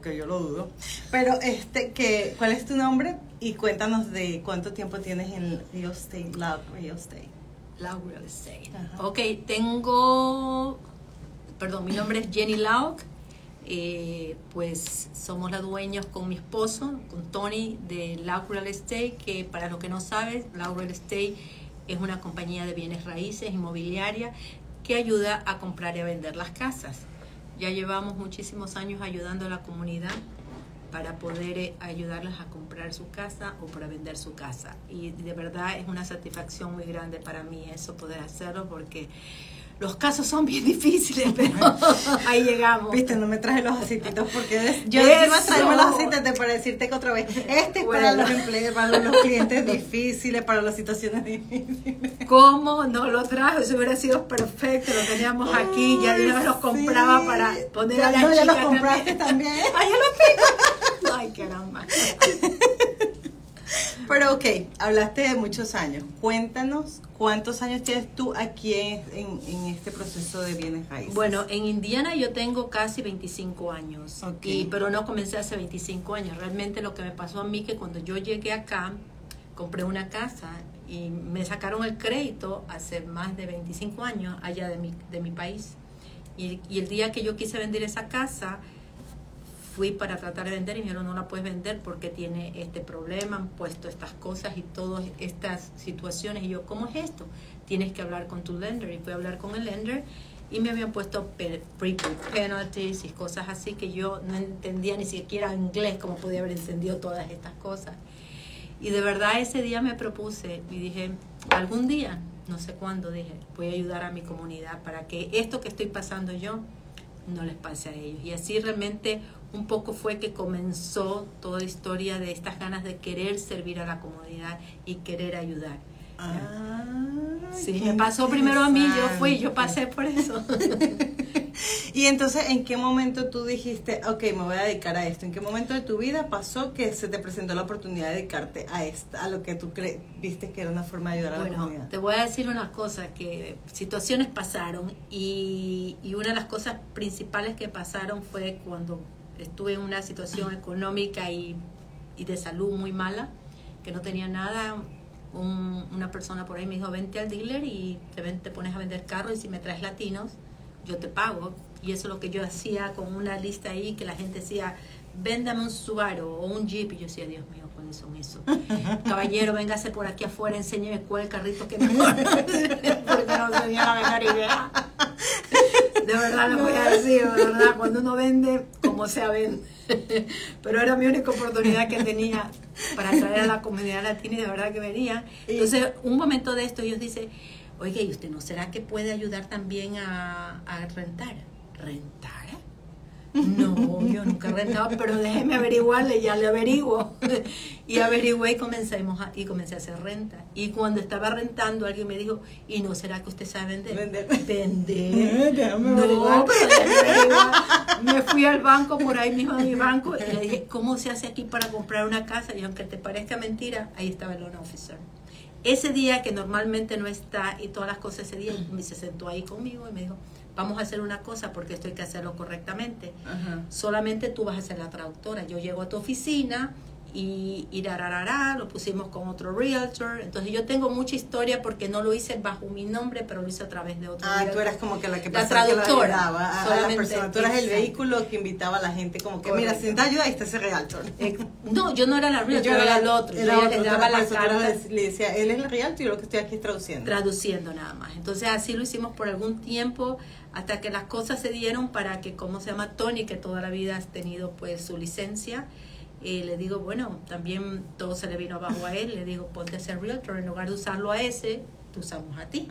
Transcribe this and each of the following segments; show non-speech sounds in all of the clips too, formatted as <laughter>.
que yo lo dudo. Pero, este, que, ¿cuál es tu nombre? Y cuéntanos de cuánto tiempo tienes en Real Estate, Love Real Estate. Love Real Estate. Ok, tengo, perdón, mi nombre es Jenny Lauk. Eh, pues somos la dueños con mi esposo, con Tony de Lauk Real Estate, que para los que no saben, Lauk Real Estate es una compañía de bienes raíces inmobiliaria que ayuda a comprar y a vender las casas. Ya llevamos muchísimos años ayudando a la comunidad para poder eh, ayudarles a comprar su casa o para vender su casa. Y de verdad es una satisfacción muy grande para mí eso, poder hacerlo, porque los casos son bien <laughs> difíciles, pero <laughs> ahí llegamos. Viste, no me traje los aceititos porque yo iba a traerme los aceites para decirte que otra vez, este es para los empleados, para los clientes difíciles, para las situaciones difíciles. ¿Cómo no lo trajo? Eso hubiera sido perfecto, lo teníamos aquí, ya yo los compraba para poner a la no, ya los compraste también. <laughs> Ay, ya los tengo. Ay, caramba. Pero ok, hablaste de muchos años. Cuéntanos cuántos años tienes tú aquí en, este proceso de bienes raíces. Bueno, en Indiana yo tengo casi 25 años, y, pero no comencé hace 25 años. Realmente lo que me pasó a mí que cuando yo llegué acá, compré una casa y me sacaron el crédito hace más de 25 años allá de mi, de mi país. Y, y el día que yo quise vender esa casa, fui para tratar de vender y me dijeron no la puedes vender porque tiene este problema, han puesto estas cosas y todas estas situaciones. Y yo, ¿cómo es esto? Tienes que hablar con tu lender. Y fui a hablar con el lender y me habían puesto prepaid penalties y cosas así que yo no entendía ni siquiera inglés cómo podía haber encendido todas estas cosas. Y de verdad ese día me propuse y dije, algún día, no sé cuándo, dije, voy a ayudar a mi comunidad para que esto que estoy pasando yo no les pase a ellos. Y así realmente un poco fue que comenzó toda la historia de estas ganas de querer servir a la comunidad y querer ayudar. Ah, sí, me pasó primero a mí, yo fui, yo pasé por eso. <laughs> y entonces, ¿en qué momento tú dijiste, ok, me voy a dedicar a esto? ¿En qué momento de tu vida pasó que se te presentó la oportunidad de dedicarte a esto, a lo que tú viste que era una forma de ayudar a la comunidad? Te voy a decir una cosa, que situaciones pasaron y, y una de las cosas principales que pasaron fue cuando estuve en una situación económica y, de salud muy mala, que no tenía nada. una persona por ahí me dijo, vente al dealer y te, te pones a vender carros y si me traes latinos, yo te pago. Y eso es lo que yo hacía con una lista ahí que la gente decía, véndame un Subaru o un Jeep. Y yo decía, Dios mío, ¿cuáles son eso? <laughs> Caballero, véngase por aquí afuera, enséñeme cuál el carrito que me <laughs> Porque no tenía la menor idea. De verdad lo voy a decir, de verdad, cuando uno vende, como sea vende. Pero era mi única oportunidad que tenía para atraer a la comunidad latina y de verdad que venía. Entonces, un momento de esto, ellos dicen, oye, ¿y usted no será que puede ayudar también a, a rentar? ¿Rentar? No, yo nunca rentaba, pero déjeme averiguarle, ya le averiguo. Y averigué y comencemos a, y comencé a hacer renta. Y cuando estaba rentando, alguien me dijo, ¿y no será que usted sabe vender? Vender. Vender. <laughs> no, pero Me fui al banco, por ahí mismo a mi banco, y le dije, ¿cómo se hace aquí para comprar una casa? Y aunque te parezca mentira, ahí estaba el loan officer. Ese día que normalmente no está y todas las cosas ese día, se sentó ahí conmigo y me dijo, vamos a hacer una cosa porque esto hay que hacerlo correctamente. Solamente tú vas a ser la traductora. Yo llego a tu oficina, y, y lo pusimos con otro realtor. Entonces yo tengo mucha historia porque no lo hice bajo mi nombre, pero lo hice a través de otro Ah, tú eras como que la que la traductora. a, la persona. Tú eras el vehículo que invitaba a la gente como que, mira, si te ayuda, ahí está ese realtor. Eh, no, yo no era la realtor, yo era el otro. yo le daba la carta. Le decía, él es el realtor y yo lo que estoy aquí traduciendo. Traduciendo nada más. Entonces así lo hicimos por algún tiempo hasta que las cosas se dieron para que, ¿cómo se llama? Tony, que toda la vida has tenido pues su licencia, y le digo, bueno, también todo se le vino abajo a él. Le digo, ponte a ser realtor. En lugar de usarlo a ese, te usamos a ti.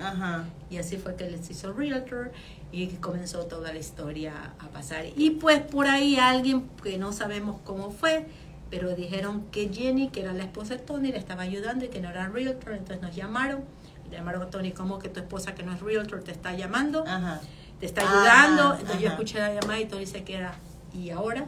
Y así fue que les hizo realtor y comenzó toda la historia a pasar. Y pues por ahí alguien que no sabemos cómo fue, pero dijeron que Jenny, que era la esposa de Tony, le estaba ayudando y que no era realtor. Entonces nos llamaron. Le llamaron a Tony, como que tu esposa que no es realtor te está llamando? Te está ayudando. Entonces yo escuché la llamada y Tony se queda, ¿y ahora?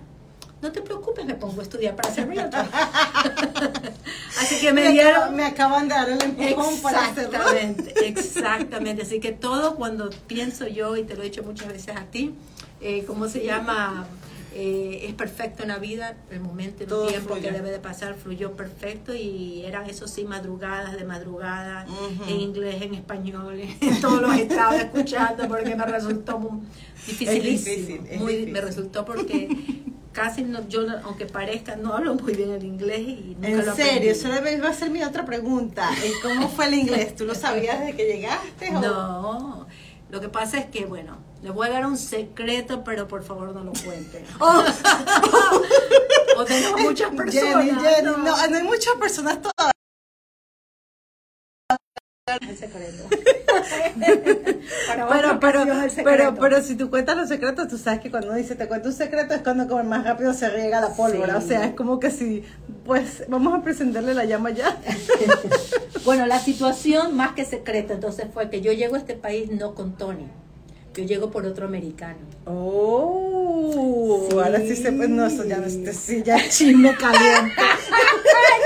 No te preocupes, me pongo a estudiar para ser realtor. <laughs> Así que me, dieron... me acaban de dar el empujón para hacerlo. Exactamente, <laughs> exactamente. Así que todo cuando pienso yo, y te lo he dicho muchas veces a ti, eh, ¿cómo se llama? Eh, es perfecto en la vida, el momento, el Todo tiempo fluye. que debe de pasar fluyó perfecto y eran eso sí madrugadas de madrugada, en inglés, en español, <laughs> en todos los estaba escuchando porque me resultó muy dificilísimo. difícil, es muy- difícil. Me resultó porque casi no, yo, aunque parezca, no hablo muy bien el inglés y nunca En lo serio, eso iba a ser mi otra pregunta. ¿Y ¿Cómo fue el inglés? ¿Tú lo sabías desde que llegaste? o- No, lo que pasa es que, bueno, les voy a dar un secreto, pero por favor no lo cuenten. <laughs> Oh, <laughs> o tenemos muchas personas. Jenny, Jenny, no. no, no hay muchas personas. El secreto. <laughs> Pero, pero, ocasión el secreto. pero, pero si tú cuentas los secretos, tú sabes que cuando uno dice te cuento un secreto es cuando como más rápido se riega la pólvora. Sí. O sea, es como que si, pues, vamos a presentarle la llama ya. <laughs> Bueno, la situación más que secreta entonces fue que yo llego a este país no con Tony. Yo llego por otro americano. Oh, Sí. ahora sí se pues no, eso ya no este sí, ya es chisme caliente. <laughs>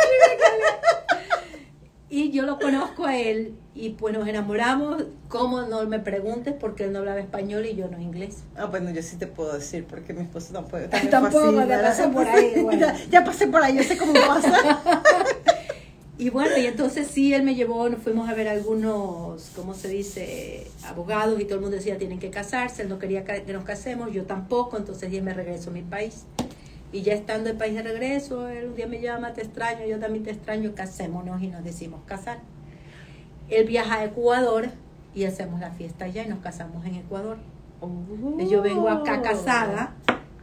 Y yo lo conozco a él y pues nos enamoramos. ¿Cómo no me preguntes? Porque él no hablaba español y yo no inglés. Ah, bueno, yo sí te puedo decir porque mi esposo tampoco. Tampoco, ya pasé por ahí, <laughs> bueno. ya, ya pasé por ahí, yo sé cómo pasa. <laughs> Y bueno, y entonces sí, él me llevó, nos fuimos a ver algunos, ¿cómo se dice? Abogados y todo el mundo decía, tienen que casarse, él no quería que nos casemos, yo tampoco, entonces ya me regreso a mi país. Y ya estando en país de regreso, él un día me llama, te extraño, yo también te extraño, casémonos y nos decimos casar. Él viaja a Ecuador y hacemos la fiesta allá y nos casamos en Ecuador. Y yo vengo acá casada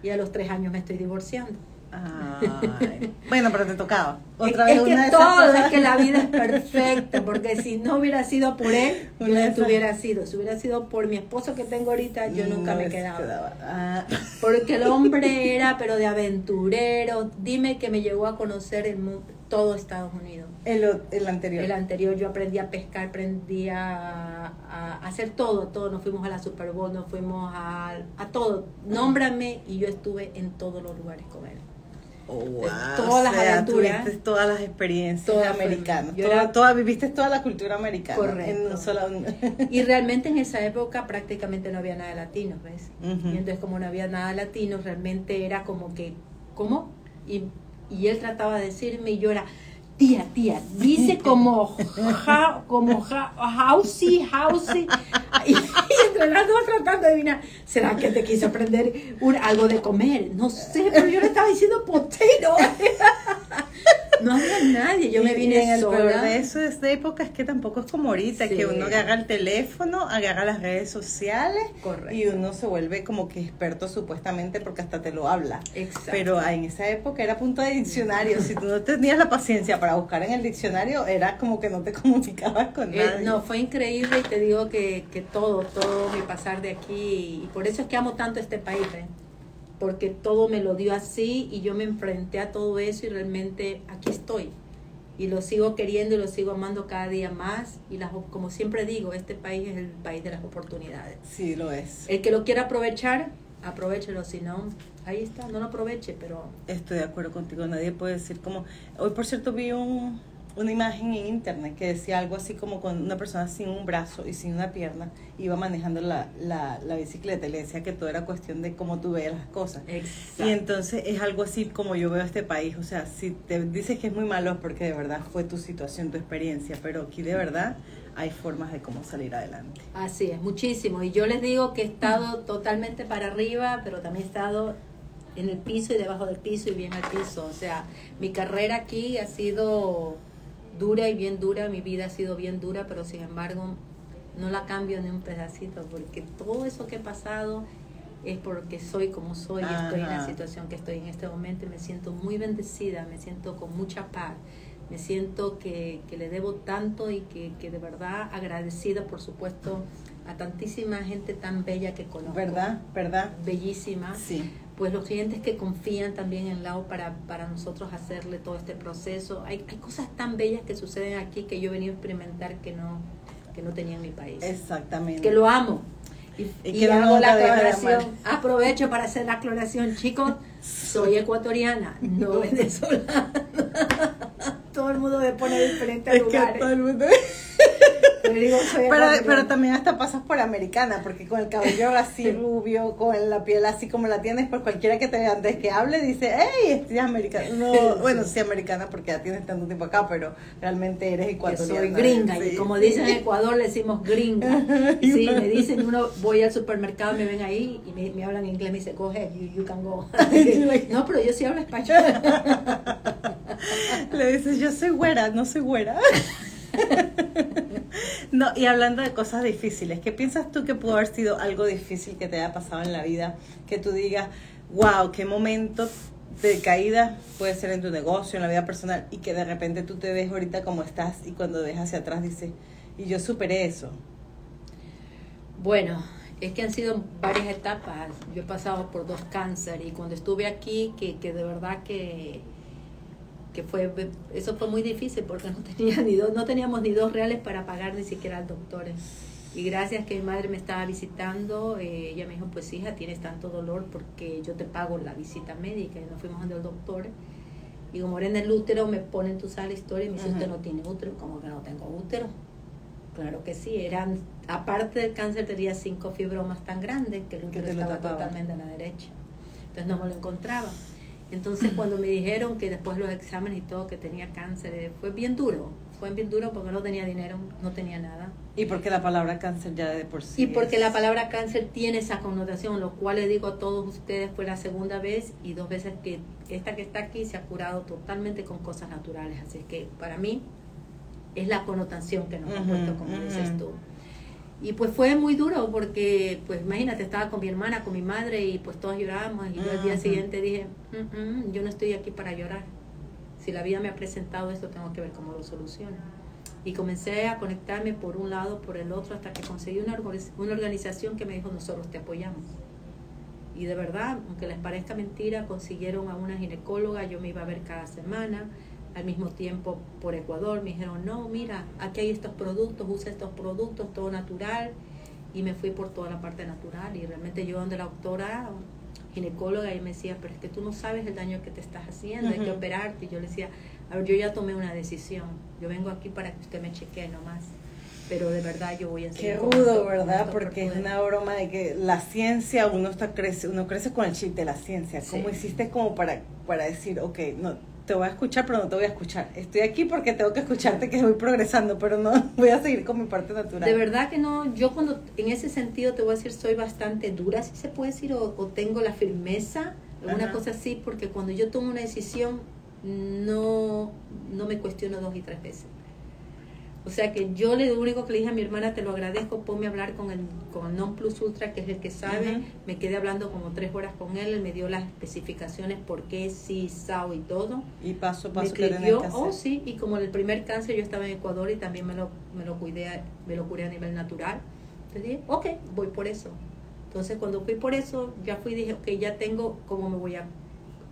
y a los tres años me estoy divorciando. Ay, bueno, pero te tocaba. Otra es vez que una de esas todo, es que la vida es perfecta, porque si no hubiera sido por él, yo de no hubiera sido. Si hubiera sido por mi esposo que tengo ahorita, yo nunca No me les quedaba. Ah, Porque el hombre era, pero de aventurero. Dime que me llegó a conocer el mu- todo Estados Unidos. el, el anterior. El anterior yo aprendí a pescar, aprendí a, a hacer todo, todo. Nos fuimos a la Super Bowl, nos fuimos a, a todo. Nómbrame y yo estuve en todos los lugares con él. Oh, wow. todas las o sea, aventuras. tuviste todas las experiencias Todas fueron- americanas. Toda, toda- viviste toda la cultura americana. Correcto. En un solo... <laughs> Y realmente en esa época prácticamente no había nada de latinos, ¿ves? Ujú. Y entonces como no había nada de latinos, realmente era como que, ¿cómo? Y, y él trataba de decirme y yo era, tía, tía, dice como, ja, como, ja, housey, housey. Y <laughs> las tratando de adivinar, ¿será que te quiso aprender algo de comer? No sé, pero yo le estaba diciendo potato. <laughs> No había nadie, yo me vine en el sola. peor de eso, de esta época, es que tampoco es como ahorita, Sí. que uno agarra el teléfono, agarra las redes sociales Correcto. y uno se vuelve como que experto supuestamente porque hasta te lo habla. Exacto. Pero ah, en esa época era punto de diccionario. si tú no tenías la paciencia para buscar en el diccionario, era como que no te <laughs> comunicabas con Eh, nadie. no, fue increíble y te digo que, que todo, todo mi pasar de aquí, y por eso es que amo tanto este país, ¿eh? Porque todo me lo dio así y yo me enfrenté a todo eso y realmente aquí estoy. Y lo sigo queriendo y lo sigo amando cada día más. Y las, como siempre digo, este país es el país de las oportunidades. Sí, lo es. El que lo quiera aprovechar, aprovechelo. Si no, ahí está, no lo aproveche, pero Estoy de acuerdo contigo, nadie puede decir como... Hoy, por cierto, vi un, una imagen en internet que decía algo así como con una persona sin un brazo y sin una pierna iba manejando la, la, la bicicleta y le decía que todo era cuestión de cómo tú veas las cosas. exacto. Y entonces es algo así como yo veo este país, o sea, si te dices que es muy malo es porque de verdad fue tu situación, tu experiencia, pero aquí de verdad hay formas de cómo salir adelante. Así es, muchísimo. Y yo les digo que he estado totalmente para arriba, pero también he estado en el piso y debajo del piso y bien al piso. O sea, mi carrera aquí ha sido dura y bien dura, mi vida ha sido bien dura, pero sin embargo no la cambio ni un pedacito, porque todo eso que he pasado es porque soy como soy y estoy en la Ajá. situación que estoy en este momento y me siento muy bendecida, me siento con mucha paz, me siento que, que le debo tanto y que, que de verdad agradecida, por supuesto, a tantísima gente tan bella que conozco. ¿Verdad? ¿Verdad? Bellísima. Sí. Pues los clientes que confían también en Lau para, para nosotros hacerle todo este proceso. Hay, hay cosas tan bellas que suceden aquí que yo he venido a experimentar que no, que no tenía en mi país. Exactamente. Que lo amo. Y, Y y hago la de aclaración. Aprovecho para hacer la aclaración, chicos. Soy ecuatoriana, no <laughs> venezolana. <laughs> todo el mundo me pone diferentes Es que lugares. todo el mundo... <laughs> digo, soy Pero, también hasta pasas por americana, porque con el cabello así rubio, con la piel así como la tienes, por cualquiera que te vea antes que hable, dice, hey, estoy americana. No, <laughs> bueno, sí americana porque ya tienes tanto tiempo acá, pero realmente eres ecuatoriana. soy gringa y como dicen en <laughs> Ecuador le decimos gringa <laughs> sí me dicen uno voy al supermercado me ven ahí y me, me hablan inglés me dice go ahead you, you can go no pero yo sí hablo español Le dices, yo soy güera, no soy güera. <laughs> No, y hablando de cosas difíciles, ¿qué piensas tú que pudo haber sido algo difícil que te haya pasado en la vida? Que tú digas, wow, qué momento de caída puede ser en tu negocio, en la vida personal, y que de repente tú te ves ahorita como estás y cuando ves hacia atrás dices, y yo superé eso. Bueno, es que han sido varias etapas. Yo he pasado por dos cánceres y cuando estuve aquí, que, que de verdad que, que fue, eso fue muy difícil porque no tenía ni dos, no teníamos ni dos reales para pagar ni siquiera al doctor. Y gracias que mi madre me estaba visitando, eh, ella me dijo, pues hija, tienes tanto dolor porque yo te pago la visita médica. Y nos fuimos donde el doctor. Y como era en el útero, me ponen, tú sabes la historia, y me dice, usted no tiene útero. como que no tengo útero? Claro que sí, eran, aparte del cáncer tenía cinco fibromas tan grandes que el útero estaba totalmente a la derecha. Entonces no me lo encontraba. Entonces <clears throat> cuando me dijeron que después los exámenes y todo que tenía cáncer, eh, fue bien duro. Fue bien duro porque no tenía dinero, no tenía nada. Y porque la palabra cáncer ya de por sí. Y porque es- la palabra cáncer tiene esa connotación, lo cual le digo a todos ustedes fue la segunda vez y dos veces que esta que está aquí se ha curado totalmente con cosas naturales. Así que para mí es la connotación que nos ha puesto, como dices ujú. tú. Y pues fue muy duro porque, pues imagínate, estaba con mi hermana, con mi madre y pues todos llorábamos y yo al día siguiente dije, "Mm, mm, yo no estoy aquí para llorar. Si la vida me ha presentado esto, tengo que ver cómo lo soluciono. Y comencé a conectarme por un lado, por el otro, hasta que conseguí una, una organización que me dijo, nosotros te apoyamos. Y de verdad, aunque les parezca mentira, consiguieron a una ginecóloga, yo me iba a ver cada semana, al mismo tiempo por Ecuador, me dijeron, no, mira, aquí hay estos productos, usa estos productos, todo natural, y me fui por toda la parte natural, y realmente yo donde la doctora ginecóloga, y me decía, pero es que tú no sabes el daño que te estás haciendo, hay que operarte, y yo le decía, a ver, yo ya tomé una decisión, yo vengo aquí para que usted me chequee nomás, pero de verdad yo voy a Qué seguir con rudo, ¿verdad? Porque es una broma de que la ciencia, uno está crece, uno crece con el chip de la ciencia. ¿Cómo Sí. hiciste como para, para decir, ok, no, te voy a escuchar, pero no te voy a escuchar? Estoy aquí porque tengo que escucharte que voy progresando, pero no <laughs> voy a seguir con mi parte natural. De verdad que no, yo cuando en ese sentido te voy a decir soy bastante dura, si se puede decir, o, o tengo la firmeza, alguna Ajá. cosa así, porque cuando yo tomo una decisión no, no me cuestiono dos y tres veces. O sea que yo le lo único que le dije a mi hermana, te lo agradezco, ponme a hablar con el, con el Non Plus Ultra, que es el que sabe. Me quedé hablando como tres horas con él, él me dio las especificaciones, por qué, sí, sao y todo Y paso a me paso tenés escribió, que oh sí, y como en el primer cáncer yo estaba en Ecuador y también me lo, me lo cuidé, a- me lo curé a nivel natural. Entonces dije, ok, voy por eso. Entonces cuando fui por eso, ya fui y dije, ok, ya tengo cómo me voy a...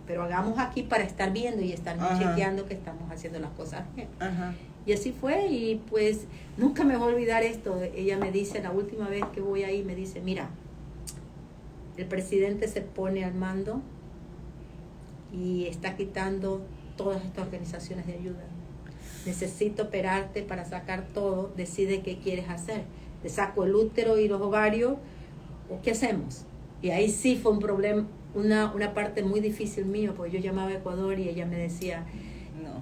Pero hagamos aquí para estar viendo y estar chequeando que estamos haciendo las cosas bien. Ajá. Y así fue y pues nunca me voy a olvidar esto. Ella me dice, la última vez que voy ahí, me dice, mira, el presidente se pone al mando y está quitando todas estas organizaciones de ayuda. Necesito operarte para sacar todo, decide qué quieres hacer. Te saco el útero y los ovarios, o qué hacemos. Y ahí sí fue un problema, una, una parte muy difícil mío, porque yo llamaba a Ecuador y ella me decía,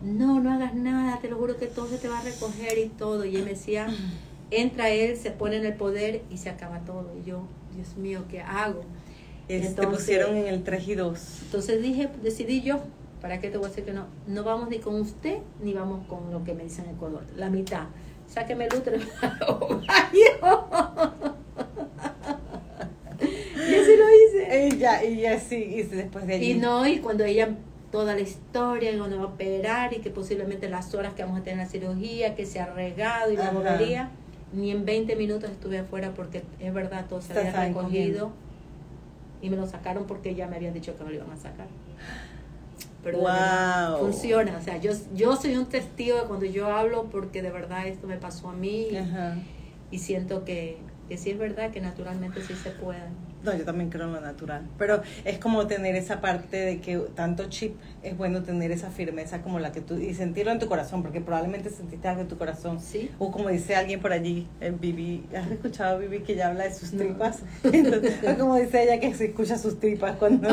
No. no, hagas nada, te lo juro que todo se te va a recoger y todo. Y él me decía, entra él, se pone en el poder y se acaba todo. Y yo, Dios mío, ¿qué hago? Es- te Entonces- pusieron en el 3 y 2. Entonces dije, decidí yo, ¿para qué te voy a decir que no? No vamos ni con usted, ni vamos con lo que me dicen en Ecuador. La mitad. Sáqueme el útero. <laughs> y así lo hice. Y ya, y ya sí, y después de allí. Y no, y cuando ella, toda la historia, y cuando va a operar, y que posiblemente las horas que vamos a tener la cirugía, que se ha regado y la bobería, ni en 20 minutos estuve afuera porque es verdad, todo se había recogido. Y me lo sacaron porque ya me habían dicho que me lo iban a sacar. Pero Wow. funciona. O sea, yo, yo soy un testigo de cuando yo hablo porque de verdad esto me pasó a mí y siento que, que sí es verdad que naturalmente sí se puede. No, yo también creo en lo natural. Pero es como tener esa parte de que tanto chip es bueno tener esa firmeza como la que tú. y sentirlo en tu corazón, porque probablemente sentiste algo en tu corazón. Sí. O como dice alguien por allí, en Vivi. ¿Has escuchado a Vivi que ella habla de sus No. tripas? <laughs> Entonces, o como dice ella que se escucha sus tripas cuando.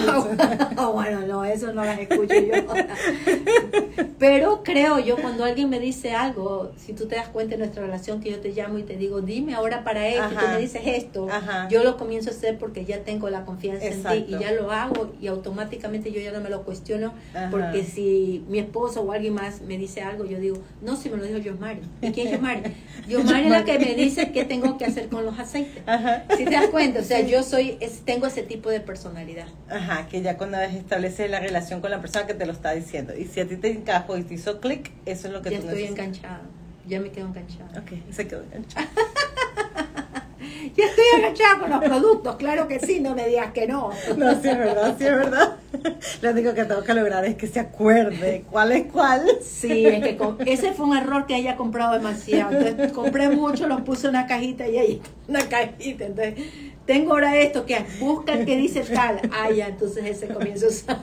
Ah, <laughs> bueno, no, eso no las escucho yo. <laughs> Pero creo yo cuando alguien me dice algo, si tú te das cuenta de nuestra relación que yo te llamo y te digo, dime ahora para esto, tú me dices esto, Ajá. yo lo comienzo a hacer porque ya tengo la confianza en ti y ya lo hago y automáticamente yo ya no me lo cuestiono Ajá. porque si mi esposo o alguien más me dice algo, yo digo, no, si me lo dijo Yosmari. ¿Y quién es Yosmari? <laughs> Yosmari es la que me dice qué tengo que hacer con los aceites. Ajá. Si te das cuenta, o sea, yo soy, es- tengo ese tipo de personalidad. Ajá, que ya cuando estableces la relación con la persona que te lo está diciendo. Y si a ti te encajó y te hizo clic, eso es lo que Ya tú estoy necesitas. enganchada. Ya me quedo enganchada. Ok, se quedó enganchado. <laughs> Ya estoy enganchada con los productos, claro que sí, no me digas que no. No, sí es verdad, sí es verdad. Lo único que tengo que lograr es que se acuerde cuál es cuál. Sí, es que ese fue un error que haya comprado demasiado. Entonces compré mucho, los puse en una cajita y ahí una cajita. Entonces, tengo ahora esto que busca el que dice tal. Ah, ya, entonces ese comienzo a usar.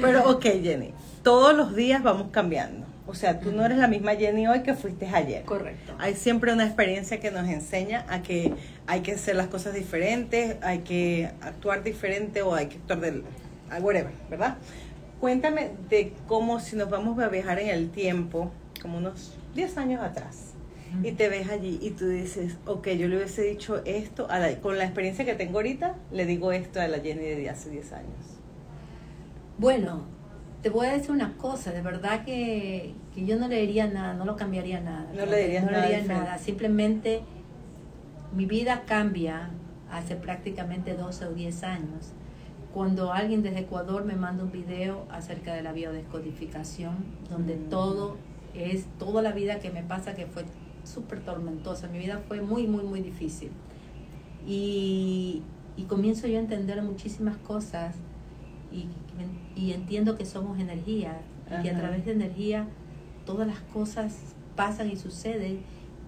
Pero ok, Jenny, todos los días vamos cambiando. O sea, tú no eres la misma Jenny hoy que fuiste ayer. Correcto. Hay siempre una experiencia que nos enseña a que hay que hacer las cosas diferentes, hay que actuar diferente o hay que actuar del ah, whatever, ¿verdad? Cuéntame de cómo si nos vamos a viajar en el tiempo, como unos 10 años atrás, y te ves allí y tú dices, ok, yo le hubiese dicho esto, a la- con la experiencia que tengo ahorita, le digo esto a la Jenny de hace 10 años. Bueno, te voy a decir una cosa, de verdad que, que yo no le diría nada, no lo cambiaría nada. No le dirías no nada le diría diferente. nada, simplemente mi vida cambia hace prácticamente 12 o 10 años. Cuando alguien desde Ecuador me manda un video acerca de la biodescodificación, donde Mm. todo es, toda la vida que me pasa que fue súper tormentosa, mi vida fue muy, muy, muy difícil. Y, y comienzo yo a entender muchísimas cosas y, y entiendo que somos energía y que a través de energía todas las cosas pasan y suceden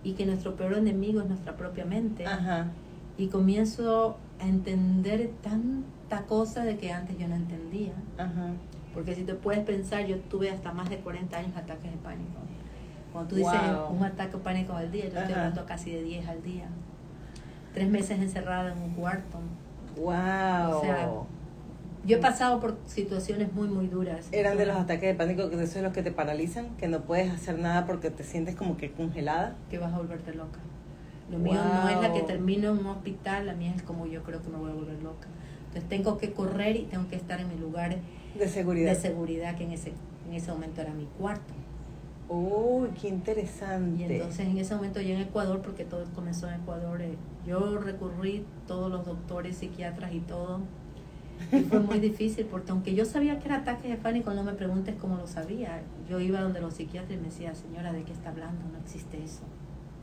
y que nuestro peor enemigo es nuestra propia mente. Ajá. Y comienzo a entender tanta cosa de que antes yo no entendía. Ajá. Porque si te puedes pensar, yo tuve hasta más de 40 años ataques de pánico. Cuando tú dices Wow. un ataque de pánico al día, yo estoy hablando casi de 10 al día. Tres meses encerrada en un cuarto. Wow. O sea, Yo he pasado por situaciones muy, muy duras. Eran de los ataques de pánico, que de los que te paralizan, que no puedes hacer nada porque te sientes como que congelada. Que vas a volverte loca. Lo mío no es la que termino en un hospital, la mía es como yo creo que me voy a volver loca. Entonces tengo que correr y tengo que estar en mi lugar De seguridad. de seguridad, que en ese, en ese momento era mi cuarto. Uy, qué interesante. Y entonces en ese momento ya en Ecuador, porque todo comenzó en Ecuador, eh, yo recurrí todos los doctores, psiquiatras y todo. Y fue muy difícil porque aunque yo sabía que era ataque de pánico, no me preguntes cómo lo sabía. Yo iba donde los psiquiatras y me decía, señora, ¿de qué está hablando? No existe eso.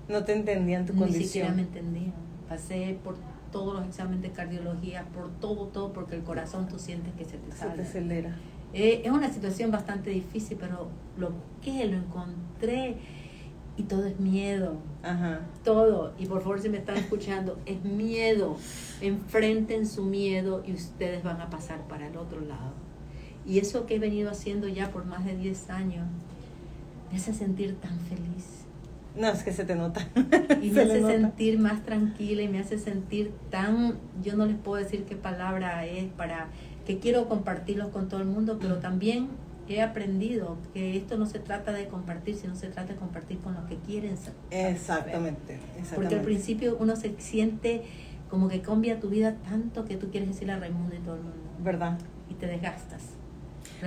no te entendían tu Ni condición. siquiera me entendían. Pasé por todos los exámenes de cardiología, por todo, todo, porque el corazón tú sientes que se te Se sale. te acelera. Eh, es una situación bastante difícil, pero lo busqué, lo encontré y todo es miedo, Ajá. todo. Y por favor, si me están escuchando, es miedo. Enfrenten su miedo y ustedes van a pasar para el otro lado. Y eso que he venido haciendo ya por más de 10 años me hace sentir tan feliz No, es que se te nota. y <laughs> Se me le hace sentir más tranquila y me hace sentir tan, yo no les puedo decir qué palabra es para que quiero compartirlos con todo el mundo, pero también he aprendido que esto no se trata de compartir, sino se trata de compartir con los que quieren sa- saber. Exactamente. exactamente. Porque al principio uno se siente como que cambia tu vida tanto que tú quieres decirle a Raimundo y todo el mundo ¿Verdad? y te desgastas.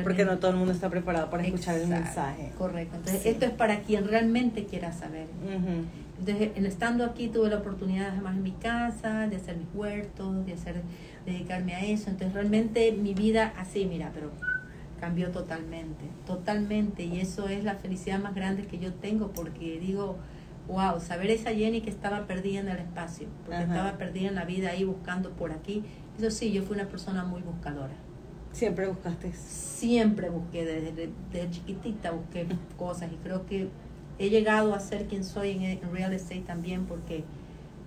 Porque no todo el mundo está preparado para escuchar el Exacto, mensaje. Correcto. Entonces, Sí. esto es para quien realmente quiera saber. Ujú. Entonces, en estando aquí tuve la oportunidad además en mi casa, de hacer mis huertos, de hacer, dedicarme a eso. Entonces, realmente mi vida así, mira, pero cambió totalmente, totalmente. Y eso es la felicidad más grande que yo tengo porque digo, wow, saber esa Jenny que estaba perdida en el espacio, porque Ajá. estaba perdida en la vida ahí buscando por aquí. Eso sí, yo fui una persona muy buscadora. Siempre buscaste. Siempre busqué, desde, desde chiquitita busqué cosas y creo que he llegado a ser quien soy en, en real estate también porque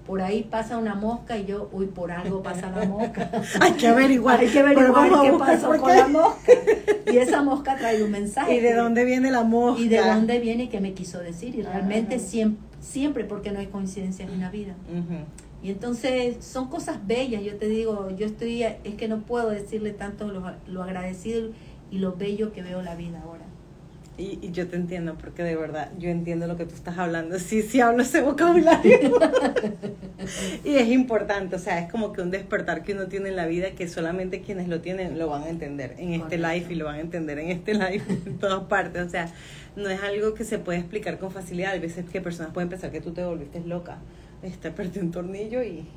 por ahí pasa una mosca y yo, uy, por algo pasa la mosca. <laughs> Hay que averiguar. <laughs> Hay que averiguar qué pasó con la mosca. <laughs> Y esa mosca trae un mensaje. ¿Y de dónde viene la mosca? Y de dónde viene y qué me quiso decir. Y realmente siempre, siempre, porque no hay coincidencias en la vida. Y entonces son cosas bellas, yo te digo, yo estoy, es que no puedo decirle tanto lo, lo agradecido y lo bello que veo la vida ahora. Y, y, yo te entiendo, porque de verdad yo entiendo lo que tú estás hablando. <laughs> Sí, sí hablo ese vocabulario. <laughs> y es importante, o sea, es como que un despertar que uno tiene en la vida que solamente quienes lo tienen lo van a entender en este live y lo van a entender en este live en <laughs> todas partes. O sea, no es algo que se puede explicar con facilidad. Hay veces que personas pueden pensar que tú te volviste loca. Este, perdí un tornillo y...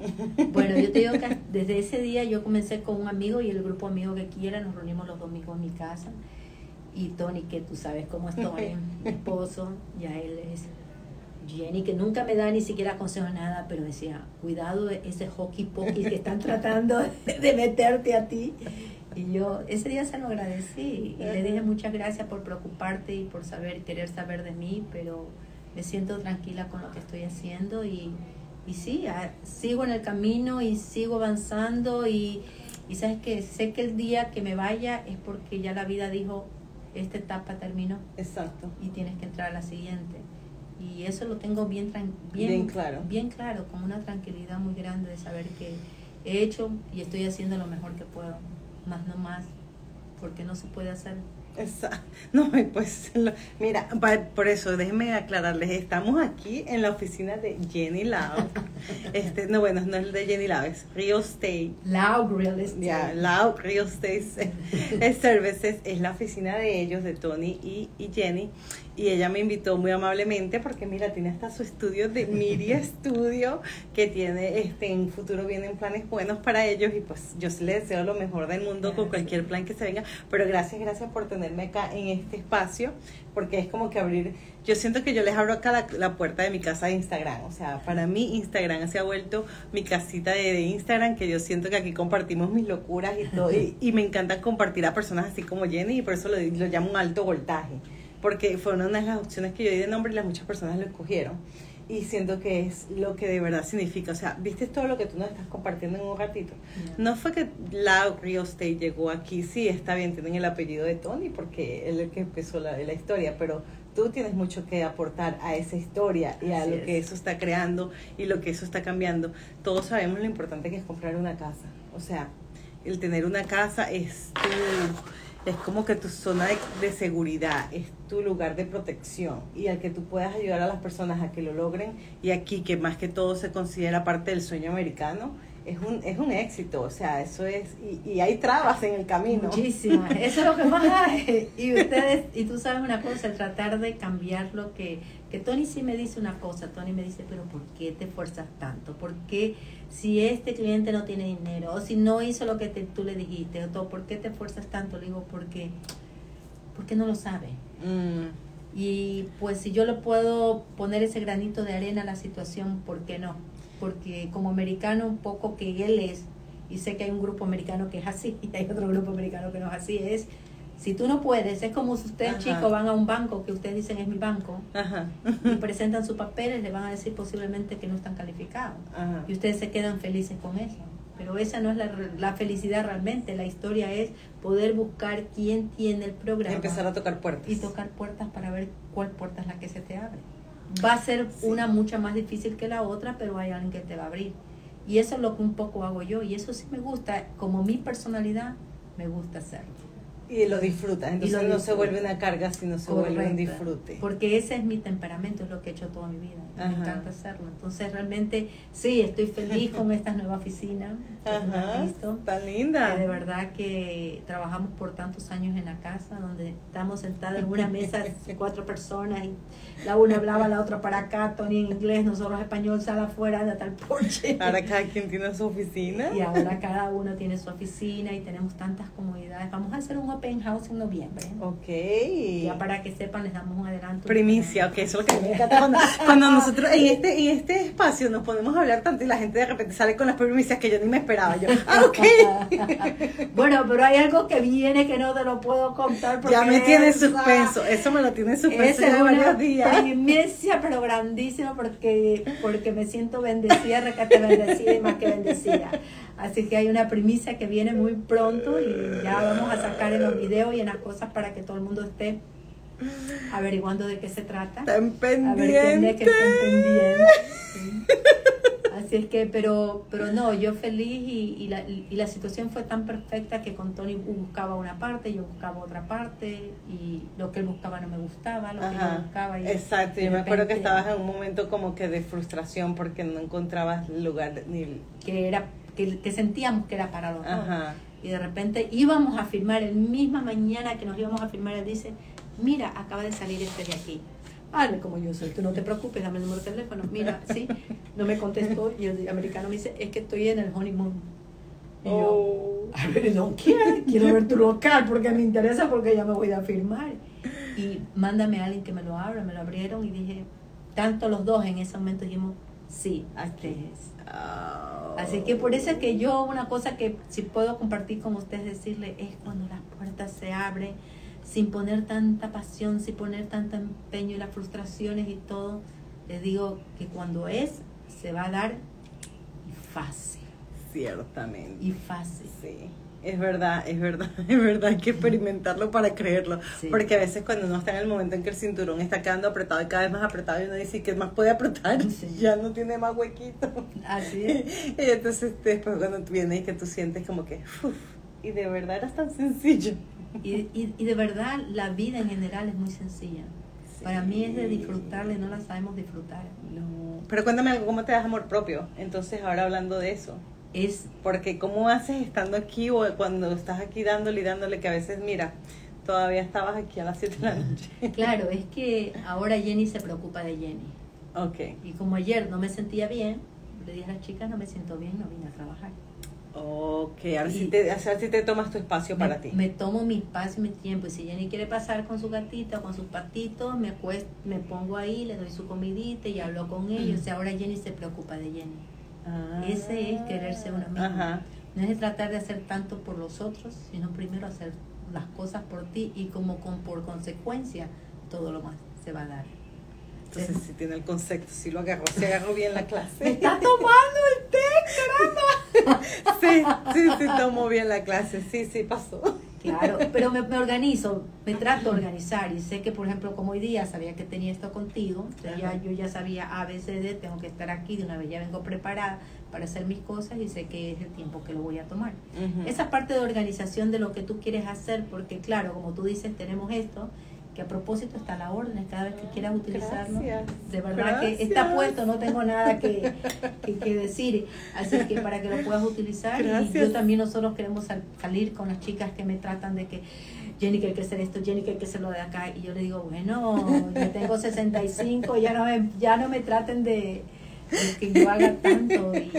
bueno, yo te digo que desde ese día yo comencé con un amigo y el grupo amigo que quiera, nos reunimos los domingos en mi casa y Tony, que tú sabes cómo es Tony, <laughs> mi esposo, ya él es Jenny, que nunca me da ni siquiera consejo nada, pero decía, cuidado ese hockey pokey que están <laughs> tratando de meterte a ti. Y yo ese día se lo agradecí y le dije muchas gracias por preocuparte y por saber y querer saber de mí, pero me siento tranquila con lo que estoy haciendo y, y sí, sigo en el camino y sigo avanzando y, y sabes que sé que el día que me vaya es porque ya la vida dijo, esta etapa terminó. Exacto. Y tienes que entrar a la siguiente. Y eso lo tengo bien, bien, claro. Bien claro, con una tranquilidad muy grande de saber que he hecho y estoy haciendo lo mejor que puedo. Más no más, porque no se puede hacer no, pues, mira, por eso déjenme aclararles, estamos aquí en la oficina de Jenny Lau. Este, no, bueno, no es de Jenny Lau, es Real Estate. Lau Real Estate. Ya, Lau Real Estate Services es la oficina de ellos, de Tony y, y Jenny y ella me invitó muy amablemente porque mira, tiene hasta su estudio de Miria <laughs> Studio que tiene, este, en futuro vienen planes buenos para ellos y pues yo les deseo lo mejor del mundo con cualquier plan que se venga, pero gracias, gracias por tenerme acá en este espacio porque es como que abrir, yo siento que yo les abro acá la, puerta de mi casa de Instagram, o sea, para mí Instagram se ha vuelto mi casita de, Instagram que yo siento que aquí compartimos mis locuras y todo. <laughs> Y, me encanta compartir a personas así como Jenny y por eso lo, lo llamo un alto voltaje porque fue una de las opciones que yo di de nombre y las muchas personas lo escogieron. Y siento que es lo que de verdad significa. O sea, ¿viste todo lo que tú nos estás compartiendo en un ratito? No fue que la Real Estate llegó aquí. Sí, está bien, tienen el apellido de Tony porque él es el que empezó la, la historia, pero tú tienes mucho que aportar a esa historia y a lo que eso está creando y lo que eso está cambiando. Todos sabemos lo importante que es comprar una casa. O sea, el tener una casa es tu es como que tu zona de, seguridad, es tu lugar de protección y al que tú puedas ayudar a las personas a que lo logren y aquí que más que todo se considera parte del sueño americano, es un, es un éxito, o sea, eso es, y, y hay trabas en el camino. Muchísimas, eso es lo que más hay. <laughs> Y ustedes, y tú sabes una cosa, el tratar de cambiar lo que, que Tony sí me dice una cosa, Tony me dice, pero ¿por qué te esfuerzas tanto? ¿Por qué si este cliente no tiene dinero? O si no hizo lo que tú le dijiste, o ¿por qué te esfuerzas tanto? Le digo, porque, porque no lo sabe. Mm. Y pues si yo le puedo poner ese granito de arena a la situación, ¿por qué no? porque como americano un poco que él es, y sé que hay un grupo americano que es así, <laughs> y hay otro grupo americano que no es así, es, si tú no puedes, es como si ustedes chicos van a un banco que ustedes dicen es mi banco, y <laughs> presentan sus papeles, le van a decir posiblemente que no están calificados, y ustedes se quedan felices con eso. Pero esa no es la, la, felicidad realmente, la historia es poder buscar quién tiene el programa. Empezar a tocar puertas. Y tocar puertas para ver cuál puerta es la que se te abre va a ser una mucha más difícil que la otra, pero hay alguien que te va a abrir. Y eso es lo que un poco hago yo. Y eso sí me gusta, como mi personalidad, me gusta hacerlo. Y lo disfrutas, entonces no se vuelve una carga, sino se vuelve un disfrute. Porque ese es mi temperamento, es lo que he hecho toda mi vida. Me encanta hacerlo. Entonces realmente sí, estoy feliz con <laughs> esta nueva oficina. Ajá, está linda. de verdad que trabajamos por tantos años en la casa, donde estamos sentados en una mesa <laughs> cuatro personas y la una hablaba, la otra para acá, Tony en inglés, nosotros español, sala afuera de tal porche. Ahora cada quien tiene su oficina. Y ahora cada uno tiene su oficina y tenemos tantas comodidades. Vamos a hacer un open house en noviembre. Ok. Ya para que sepan, les damos un adelanto. Primicia, ok, eso es lo que me encanta. Cuando, <laughs> cuando nosotros en este, en este espacio nos podemos hablar tanto y la gente de repente sale con las primicias que yo ni me esperaba. Yo, ah, ok. <laughs> bueno, pero hay algo que viene que no te lo puedo contar. Porque ya me tiene suspenso, eso me lo tiene suspenso es ya varios días. primicia, pero grandísima, porque, porque me siento bendecida, recate bendecida y más que bendecida. Así que hay una primicia que viene muy pronto y ya vamos a sacar en los videos y en las cosas para que todo el mundo esté averiguando de qué se trata. Están que pendientes. Sí. Así es que, pero, pero no, yo feliz y, y, la, y la situación fue tan perfecta que con Tony buscaba una parte, yo buscaba otra parte y lo que él buscaba no me gustaba, lo que yo Ajá, buscaba. Y exacto, yo me acuerdo que estabas en un momento como que de frustración porque no encontrabas lugar ni... Que, era, que, que sentíamos que era para los dos. Ajá. Y de repente íbamos a firmar, el misma mañana que nos íbamos a firmar, él dice, mira, acaba de salir este de aquí. Vale, como yo soy, tú no te preocupes, dame el número de teléfono. Mira, <laughs> sí, no me contestó y el americano me dice, es que estoy en el honeymoon. Y yo, Oh. a ver, no quiero, quiero ver tu local porque me interesa porque ya me voy a firmar. Y mándame a alguien que me lo abra, me lo abrieron y dije, tanto los dos en ese momento dijimos, sí, este es. Así que por eso es que yo una cosa que si puedo compartir con ustedes, decirle, es cuando las puertas se abren sin poner tanta pasión, sin poner tanto empeño y las frustraciones y todo, les digo que cuando es, se va a dar y fácil, Ciertamente. y fácil. Sí, es verdad, es verdad, <laughs> es verdad, hay que experimentarlo para creerlo. Sí. Porque a veces cuando uno está en el momento en que el cinturón está quedando apretado y cada vez más apretado y uno dice que más puede apretar, Sí. <laughs> ya no tiene más huequito. Así <laughs> es. Y entonces después cuando tú vienes y que tú sientes como que, "Uf, y de verdad era tan sencillo. Y, y, y de verdad la vida en general es muy sencilla. Para mí es de disfrutarla y no la sabemos disfrutar. No. Pero cuéntame algo, ¿cómo te das amor propio? Entonces ahora hablando de eso. Es Porque cómo haces estando aquí o cuando estás aquí dándole y dándole que a veces, mira, todavía estabas aquí a las 7 de la noche. <laughs> claro, es que ahora Jenny se preocupa de Jenny. Ok. Y como ayer no me sentía bien, le dije a las chicas, no me siento bien, no vine a trabajar. Ok, ahora sí Y- te, sí te tomas tu espacio para me, ti. me tomo mi espacio y mi tiempo. Y si Jenny quiere pasar con su gatita o con sus patitos, me, acuest- me pongo ahí, le doy su comidita y hablo con ellos. Y ahora Jenny se preocupa de Jenny. Ah. Ese es quererse uno mismo. Ajá. No es tratar de hacer tanto por los otros, sino primero hacer las cosas por ti y como con, por consecuencia todo lo más se va a dar. Entonces sí tiene el concepto, sí lo agarró, se agarró bien la ¡Me clase. está tomando el té, caramba! <laughs> Sí, sí, sí tomó bien la clase, sí, sí pasó. Claro, <laughs> pero me, me organizo, me trato de organizar y sé que, por ejemplo, como hoy día sabía que tenía esto contigo, ya, yo ya sabía A, B, C, D, tengo que estar aquí, de una vez ya vengo preparada para hacer mis cosas y sé que es el tiempo que lo voy a tomar. Esa parte de organización de lo que tú quieres hacer, porque claro, como tú dices, tenemos esto, que a propósito está la orden, cada vez que quieras utilizarlo, Gracias. de verdad que está puesto, no tengo nada que, que, que decir, así que para que lo puedas utilizar, y yo también nosotros queremos sal- salir con las chicas que me tratan de que Jenny que hay que hacer esto, Jenny que hay que hacer lo de acá, y yo le digo, bueno, yo tengo 65, ya no me, ya no me traten de, que yo haga tanto, y,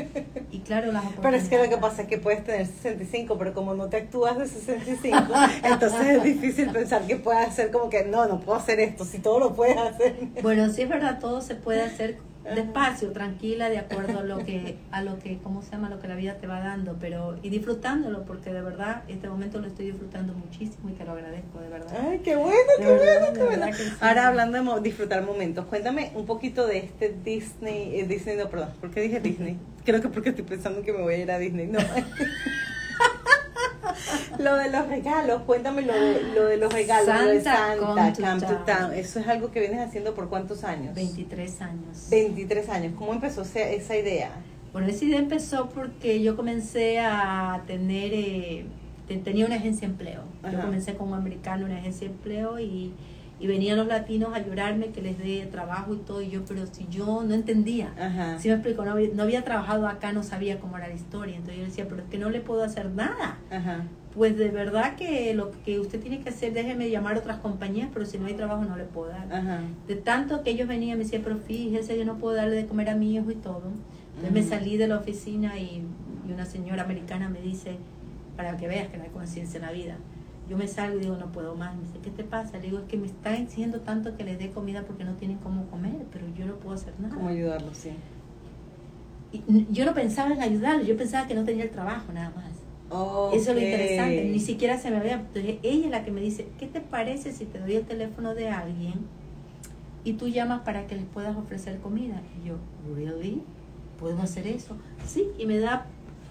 y claro, las <laughs> Pero es que lo que pasa es que puedes tener 65, pero como no te actúas de 65, <laughs> entonces es difícil pensar que puedas hacer como que no, no puedo hacer esto, si todo lo puedes hacer. Bueno, sí es verdad, todo se puede hacer despacio, tranquila, de acuerdo a lo que, a lo que, ¿cómo se llama? Lo que la vida te va dando, pero, y disfrutándolo, porque de verdad, este momento lo estoy disfrutando muchísimo y te lo agradezco, de verdad. Ay, qué bueno, De qué verdad, bueno, qué bueno. sí. Ahora hablando de mo- disfrutar momentos, cuéntame un poquito de este Disney, eh, Disney no, perdón, ¿por qué dije Disney? <laughs> Creo que porque estoy pensando que me voy a ir a Disney, no. <laughs> lo de los regalos, cuéntame lo de, lo de los regalos, lo de Santa Santa, Come to Town. Town. Eso es algo que vienes haciendo por cuántos años? 23 años. 23 años. ¿Cómo empezó esa, esa idea? Bueno, esa idea empezó porque yo comencé a tener, eh, te- tenía una agencia de empleo. Yo comencé como americano una agencia de empleo y, y venían los latinos a llorarme que les dé trabajo y todo, y yo, pero si yo no entendía. Ajá. Si me explico, no había, no había trabajado acá, no sabía cómo era la historia. Entonces yo decía, pero es que no le puedo hacer nada. Ajá. Pues de verdad que lo que usted tiene que hacer, déjeme llamar a otras compañías, pero si no hay trabajo no le puedo dar. Ajá. De tanto que ellos venían, me decían, pero fíjese, yo no puedo darle de comer a mi hijo y todo. Entonces me salí de la oficina y, y una señora americana me dice, para que veas que no hay conciencia en la vida, yo me salgo y digo, no puedo más. Me dice, ¿qué te pasa? Le digo, es que me están exigiendo tanto que les dé comida porque no tienen cómo comer, pero yo no puedo hacer nada. ¿Cómo ayudarlos? Sí. Y yo no pensaba en ayudarlo, yo pensaba que no tenía el trabajo nada más. Eso es lo interesante, ni siquiera se me había... Entonces ella es la que me dice, ¿qué te parece si te doy el teléfono de alguien y tú llamas para que les puedas ofrecer comida? Y yo, ¿really? ¿Puedo hacer eso? Sí, y me da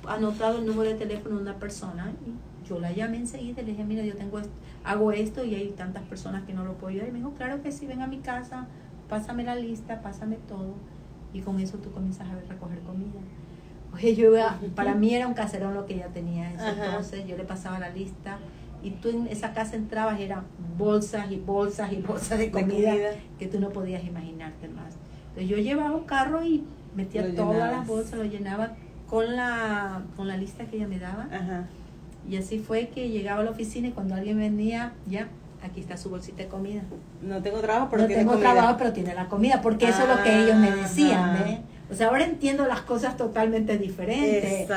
anotado el número de teléfono de una persona y yo la llamé enseguida y le dije, mira, yo tengo hago esto y hay tantas personas que no lo puedo ayudar. Y me dijo, claro que sí, ven a mi casa, pásame la lista, pásame todo y con eso tú comienzas a recoger comida. Oye, yo para mí <laughs> era un caserón lo que ella tenía. Entonces yo le pasaba la lista y tú en esa casa entrabas, eran bolsas y bolsas y bolsas de comida, que tú no podías imaginarte más. Entonces yo llevaba un carro y metía todas las bolsas, lo llenaba con la, con la lista que ella me daba. Y así fue que llegaba a la oficina y cuando alguien venía, ya, aquí está su bolsita de comida. No tengo trabajo, pero no tiene tengo trabajo, pero tiene la comida, porque eso es lo que ellos me decían, ¿ve? O sea, ahora entiendo las cosas totalmente diferentes.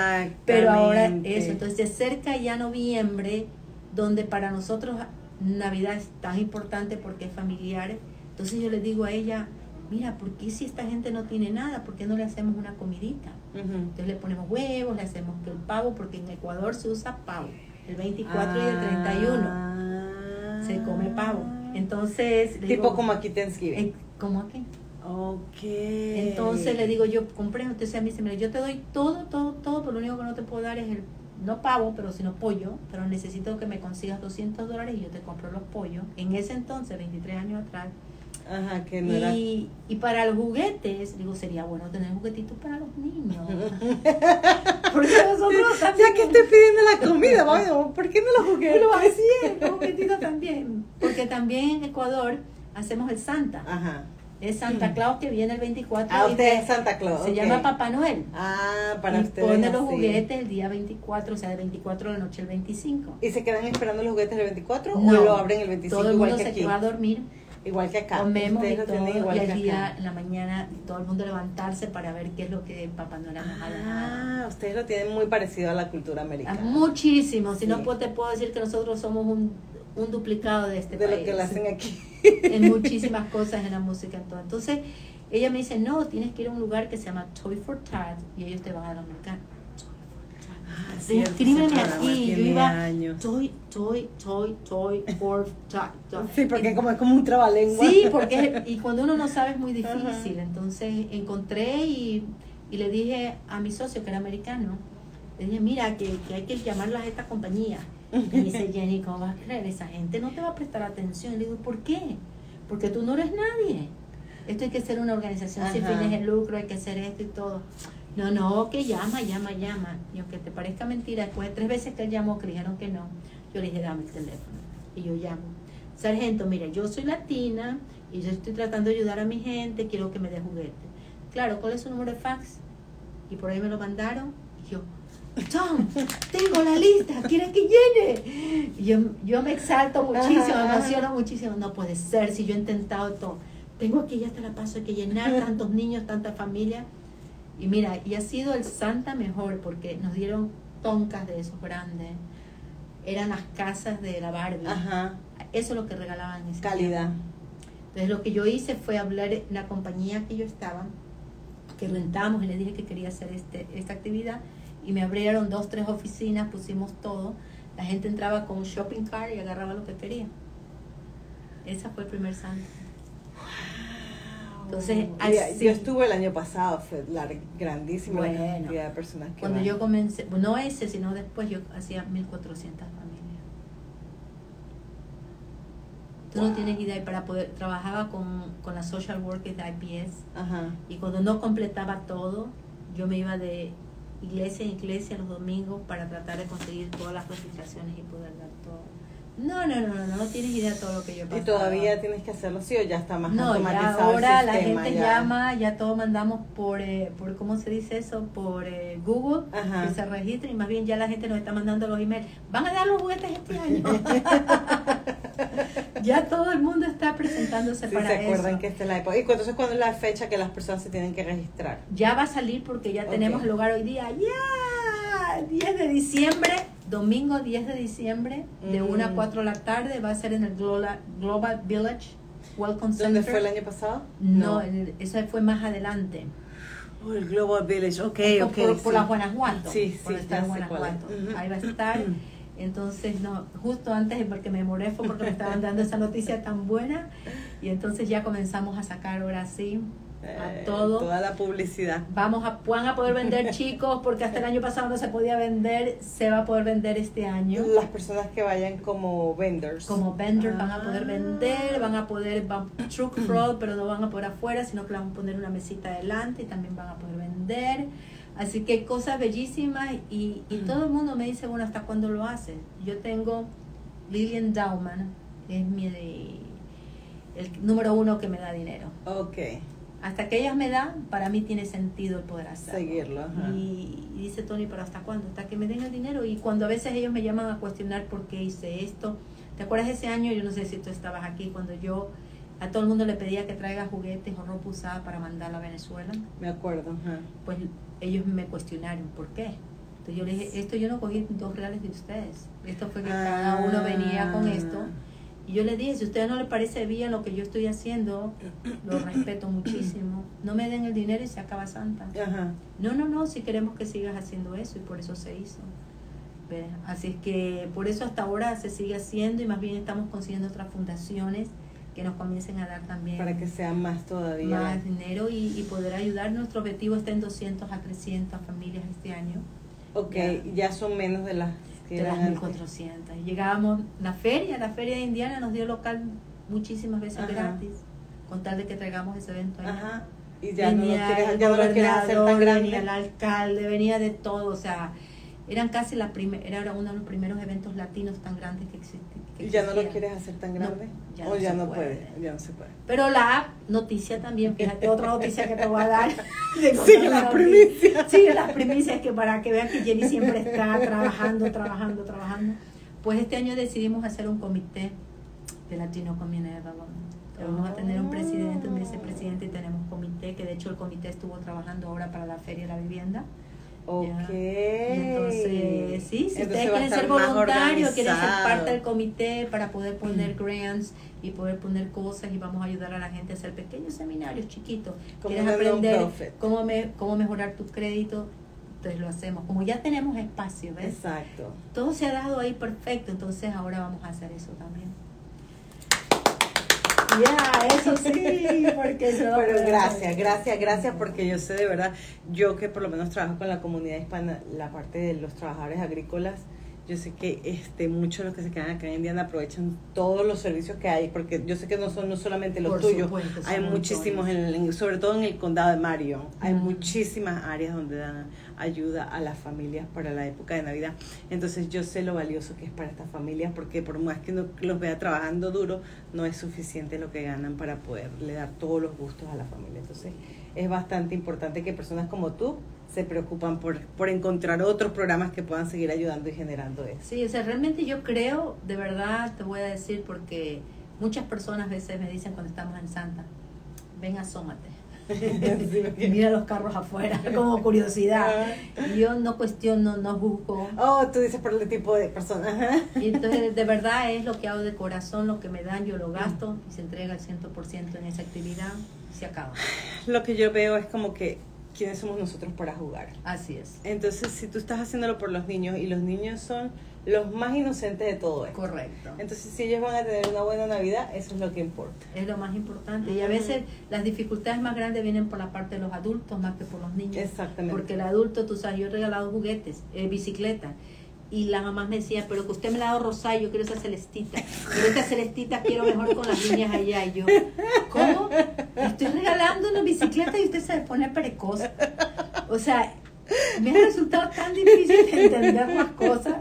Pero ahora eso, entonces se acerca ya noviembre, donde para nosotros Navidad es tan importante porque es familiar. Entonces yo le digo a ella, mira, ¿por qué si esta gente no tiene nada? ¿Por qué no le hacemos una comidita? Entonces le ponemos huevos, le hacemos el pavo, porque en Ecuador se usa pavo, el 24 y el 31 se come pavo. Entonces... Tipo como aquí Thanksgiving. Eh, como aquí. Ok. Entonces le digo yo, compré, entonces a mí se me yo te doy todo, todo, todo, pero lo único que no te puedo dar es el, no pavo, pero sino pollo, pero necesito que me consigas 200 dólares y yo te compro los pollos. En ese entonces, 23 años atrás. Ajá, que no y, era... y para los juguetes, digo, sería bueno tener juguetitos para los niños. <laughs> Porque nosotros también... Ya que estoy pidiendo la comida, <laughs> vamos, ¿por qué no los juguetes? Pero así es, los juguetitos también. Porque también en Ecuador hacemos el Santa. Ajá es Santa Claus que viene el 24. Ah, usted es Santa Claus. Se llama Papá Noel. Ah, para y ustedes. Pone los juguetes el día 24, o sea, del 24 de la noche el 25. ¿Y se quedan esperando los juguetes el 24 o lo abren el 25 todo el mundo igual que se va a dormir. Igual que acá. Comemos y, todo, igual y el día, en la mañana, todo el mundo levantarse para ver qué es lo que Papá Noel nos ha Ah, ustedes lo tienen muy parecido a la cultura americana. Muchísimo. Si no, pues te puedo decir que nosotros somos un, un duplicado de este de país. De lo que lo hacen aquí. <laughs> En muchísimas cosas en la música. Entonces, ella me dice, no, tienes que ir a un lugar que se llama Toy for Tad y ellos te van a dar mercado. Ah, Escríbeme aquí. Yo iba, toy, toy, toy, toy for Tad. Sí, porque es como, es como un trabalengua. Sí, porque y cuando uno no sabe es muy difícil. Entonces encontré y, y, le dije a mi socio que era americano, le dije, mira, que, que hay que llamarla a esta compañía. Y me dice, Jenny, ¿cómo vas a creer? Esa gente no te va a prestar atención. Y le digo, ¿por qué? Porque tú no eres nadie esto hay que ser una organización sin fines de lucro, hay que hacer esto y todo. No, no, que llama, llama, llama. Y aunque te parezca mentira, después de tres veces que él llamó, que dijeron que no, yo le dije, dame el teléfono. Y yo llamo. Sargento, mira, yo soy latina y yo estoy tratando de ayudar a mi gente, quiero que me dé juguete. Claro, ¿cuál es su número de fax? Y por ahí me lo mandaron. Tom, tengo la lista, ¿quieres que llene? Y yo, yo me exalto muchísimo, me emociono muchísimo. No puede ser, si yo he intentado todo tengo aquí, ya te la paso, hay que llenar tantos niños, tanta familia. Y mira, y ha sido el Santa mejor porque nos dieron toncas de esos grandes. Eran las casas de la Barbie. Eso es lo que regalaban. Calidad. Entonces lo que yo hice fue hablar en la compañía que yo estaba, que rentamos y le dije que quería hacer este, esta actividad. Y me abrieron dos, tres oficinas, pusimos todo. La gente entraba con un shopping cart y agarraba lo que quería. Ese fue el primer Santa. Entonces, yo estuve el año pasado, fue la grandísima cantidad de personas que Cuando yo comencé, no ese, sino después yo hacía 1400 familias. Tú no tienes idea, y para poder, trabajaba con, con la social workers de IPS, y cuando no completaba todo, yo me iba de iglesia en iglesia los domingos para tratar de conseguir todas las registraciones y poder dar todo. No, no, no, no, no tienes idea de todo lo que yo he ¿Y todavía tienes que hacerlo sí o ya está más no, automatizado ya ahora la gente llama, ya todo mandamos por, eh, por ¿cómo se dice eso? Por eh, Google, que se registren y más bien ya la gente nos está mandando los emails. Van a dar los juguetes este año. <laughs> <laughs> ya todo el mundo está presentándose sí, para se acuerdan que esta es la época. ¿Y entonces cuándo es la fecha que las personas se tienen que registrar? Ya va a salir porque ya tenemos el lugar hoy día. Ya, 10 de diciembre domingo 10 de diciembre, de Mm. 1 a 4 de la tarde, va a ser en el Global, Global Village Welcome Center. ¿Dónde fue el año pasado? No, el- eso fue más adelante. Oh, el Global Village, ok, por, ok. por, por sí. la Guanajuato. Sí, por sí, estar ya en sé cuál es. Guanajuato. Ahí va a estar. <clears throat> Entonces, no, justo antes, porque me demoré, fue porque me estaban dando esa noticia tan buena. Y entonces ya comenzamos a sacar ahora sí a Eh, todo. Toda la publicidad. Vamos a, van a poder vender chicos, porque hasta el año pasado no se podía vender, se va a poder vender este año. Las personas que vayan como vendors. Como vendors van a poder Ah. vender, van a poder, van, truck fraud, pero no van a poder afuera, sino que van a poner una mesita adelante y también van a poder vender. Así que cosas bellísimas y, y todo el mundo me dice, bueno, ¿hasta cuándo lo haces? Yo tengo Lillian Dauman, es mi el número uno que me da dinero. Ok, Hasta que ellas me dan, para mí tiene sentido el poder hacerlo. seguirlo. ajá. Y, y dice Tony, pero ¿hasta cuándo? Hasta que me den el dinero. Y cuando a veces ellos me llaman a cuestionar por qué hice esto. ¿Te acuerdas ese año? Yo no sé si tú estabas aquí, cuando yo a todo el mundo le pedía que traiga juguetes o ropa usada para mandarla a Venezuela. Me acuerdo. ajá. Pues ellos me cuestionaron, ¿por qué? Entonces yo le dije, esto yo no cogí dos reales de ustedes. Esto fue que cada uno venía con esto. Y yo le dije, si a usted no le parece bien lo que yo estoy haciendo, lo respeto muchísimo. No me den el dinero y se acaba Santa. Ajá. No, no, no, si queremos que sigas haciendo eso y por eso se hizo. Así es que por eso hasta ahora se sigue haciendo y más bien estamos consiguiendo otras fundaciones que nos comiencen a dar también Para que sea más todavía. más dinero y, y poder ayudar. Nuestro objetivo está en 200 a 300 familias este año, Ok, Ya. ya son menos de las que de las eran antes. 1400. Y Llegábamos, la feria, la feria de Indiana nos dio local muchísimas veces Ajá. gratis, con tal de que traigamos ese evento allá. Ajá. Y ya no lo venía quieres, el ya no lo quieres hacer tan gobernador, venía el grande. alcalde, venía de todo, o sea, eran casi la primer, era uno de los primeros eventos latinos tan grandes que, existen. ¿Y ya no lo quieres hacer tan grande? ya o no ya no puede. puede. Ya no se puede. Pero la noticia también, fíjate, otra noticia que te voy a dar. <laughs> <laughs> Sí, la primicia. Sí, las primicias que para que vean que Jenny siempre está trabajando, trabajando, trabajando. Pues este año decidimos hacer un comité de Latino Community Development. Que Vamos a tener un presidente, un vicepresidente y tenemos comité, que de hecho el comité estuvo trabajando ahora para la Feria de la Vivienda. Ok. Sí, si ustedes quieren ser voluntarios, quieren ser parte del comité para poder poner grants y poder poner cosas y vamos a ayudar a la gente a hacer pequeños seminarios chiquitos. ¿Quieres aprender cómo, me, cómo mejorar tu crédito? Entonces lo hacemos. Como ya tenemos espacio, ¿ves? Exacto. Todo se ha dado ahí perfecto, entonces ahora vamos a hacer eso también. Ya, eso sí, porque a Pero gracias, gracias, gracias, porque yo sé de verdad, yo que por lo menos trabajo con la comunidad hispana, la parte de los trabajadores agrícolas, yo sé que este muchos de los que se quedan acá en Indiana aprovechan todos los servicios que hay, porque yo sé que no son no solamente los Por tuyos, supuesto, hay muchísimos, en, sobre todo en el condado de Marion, hay muchísimas áreas donde dan ayuda a las familias para la época de Navidad. Entonces yo sé lo valioso que es para estas familias, porque por más que uno los vea trabajando duro, no es suficiente lo que ganan para poderle dar todos los gustos a la familia. Entonces es bastante importante que personas como tú se preocupan por, por encontrar otros programas que puedan seguir ayudando y generando eso. Sí, o sea, realmente yo creo, de verdad te voy a decir, porque muchas personas a veces me dicen cuando estamos en Santa, ven, asómate. <laughs> Mira los carros afuera, <laughs> como curiosidad. Y yo no cuestiono, no juzgo. Oh, tú dices por el tipo de personas. ajá. Y entonces, de verdad, es lo que hago de corazón, lo que me dan, yo lo gasto y se entrega el 100% en esa actividad y se acaba. Lo que yo veo es como que, ¿quiénes somos nosotros para jugar? Así es. Entonces, si tú estás haciéndolo por los niños y los niños son los más inocentes de todo esto. Correcto. Entonces, si ellos van a tener una buena Navidad, eso es lo que importa. Es lo más importante. Y a veces las dificultades más grandes vienen por la parte de los adultos más que por los niños. Exactamente. Porque el adulto, tú sabes, yo he regalado juguetes, eh, bicicleta. Y la mamá me decía, pero que usted me la ha dado rosada, yo quiero esa celestita. Pero esta celestita quiero mejor con las niñas allá. Y yo, ¿cómo? Le Estoy regalando una bicicleta y usted se pone precoz. O sea, me ha resultado tan difícil de entender las cosas.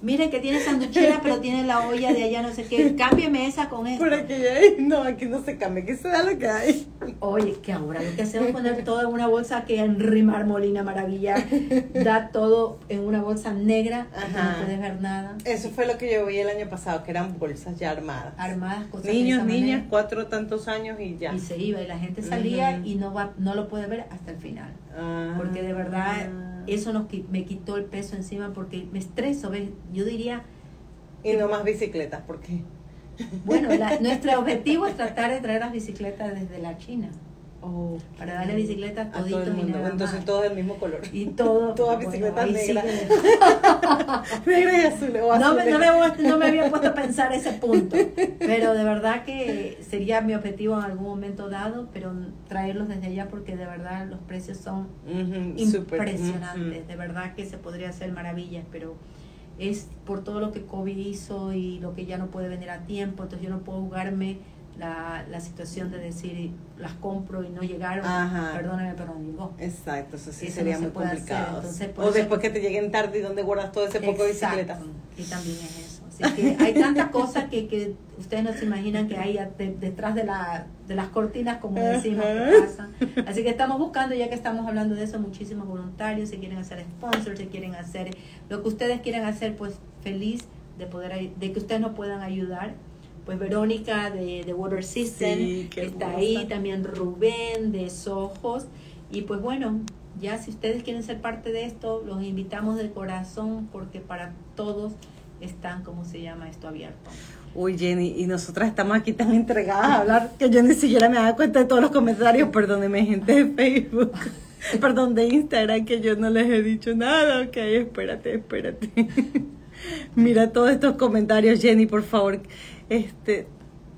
Mire que tiene sanduchera, <laughs> pero tiene la olla de allá, no sé qué. Cámbiame esa con esta. Por aquí hay, no, aquí no se cambia, aquí se da lo que hay. Oye, que ahora lo que hacemos es poner todo en una bolsa que Henry Marmolina Maravilla da todo en una bolsa negra, que no Ajá. puedes ver nada. Eso fue lo que yo vi el año pasado, que eran bolsas ya armadas. Armadas cosas Niños, niñas, manera. cuatro tantos años y ya. Y se iba y la gente salía Ujú. y no va, no lo puede ver hasta el final. Ah. Porque de verdad eso nos, me quitó el peso encima porque me estreso, ¿ves? Yo diría... Y no más bicicletas, ¿por qué? Bueno, <laughs> nuestro objetivo es tratar de traer las bicicletas desde la China. Oh, para darle bicicleta a todo el mundo. Entonces todos del mismo color. Y todo. <laughs> Todas bicicletas negras. <laughs> Negra y azul. no, me, no, me, no, me, había puesto a pensar ese punto. <laughs> Pero de verdad que sería mi objetivo en algún momento dado, pero traerlos desde allá porque de verdad los precios son impresionantes. De verdad que se podría hacer maravillas, pero es por todo lo que COVID hizo y lo que ya no puede venir a tiempo. Entonces yo no puedo jugarme la, la situación de decir las compro y no llegaron, perdóname, pero no llegó. Exacto, eso sí sería muy complicado. o después que te lleguen tarde y donde guardas todo ese poco de bicicleta. Y también es eso. Así que hay tantas cosas que, que ustedes no se imaginan que hay detrás de, la, de las cortinas, como decimos, que pasan. Así que estamos buscando, ya que estamos hablando de eso, muchísimos voluntarios, si quieren hacer sponsors, si quieren hacer lo que ustedes quieran hacer, pues feliz de poder de que ustedes nos puedan ayudar pues Verónica de, de Water System está ahí, también Rubén de Sojos. Y pues bueno, ya si ustedes quieren ser parte de esto, los invitamos de corazón porque para todos están, ¿cómo se llama esto abierto? Uy, Jenny, y nosotras estamos aquí tan entregadas a hablar que yo ni siquiera me dado cuenta de todos los comentarios, perdóneme gente de Facebook, <laughs> perdón, de Instagram, que yo no les he dicho nada, ok, espérate, espérate. <laughs> Mira todos estos comentarios, Jenny, por favor. Este,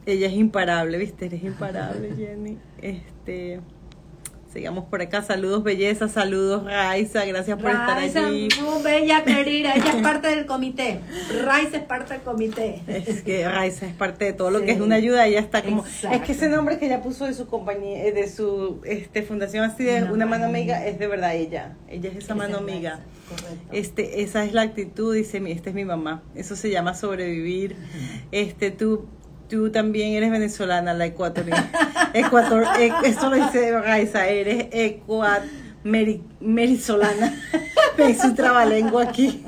ella es imparable, ¿viste? Eres imparable, <laughs> Jenny. Este, sigamos por acá. Saludos, belleza. Saludos, Raiza. Gracias por estar aquí. Muy bella, querida. Ella es parte del comité. Raiza es parte del comité. Es que Raiza es parte de todo lo que es una ayuda. Ella está como. Es que ese nombre que ella puso de su compañía, eh, de su este, fundación así de una, mano amiga, es de verdad ella. Ella es esa mano amiga. Este, esa es la actitud, dice, esta es mi mamá. Eso se llama sobrevivir. Este, tú, tú también eres venezolana, la ecuatoriana. Ecuator, e, esto lo dice Raiza, eres ecuat merizolana. <laughs> Me hizo un trabalengua aquí.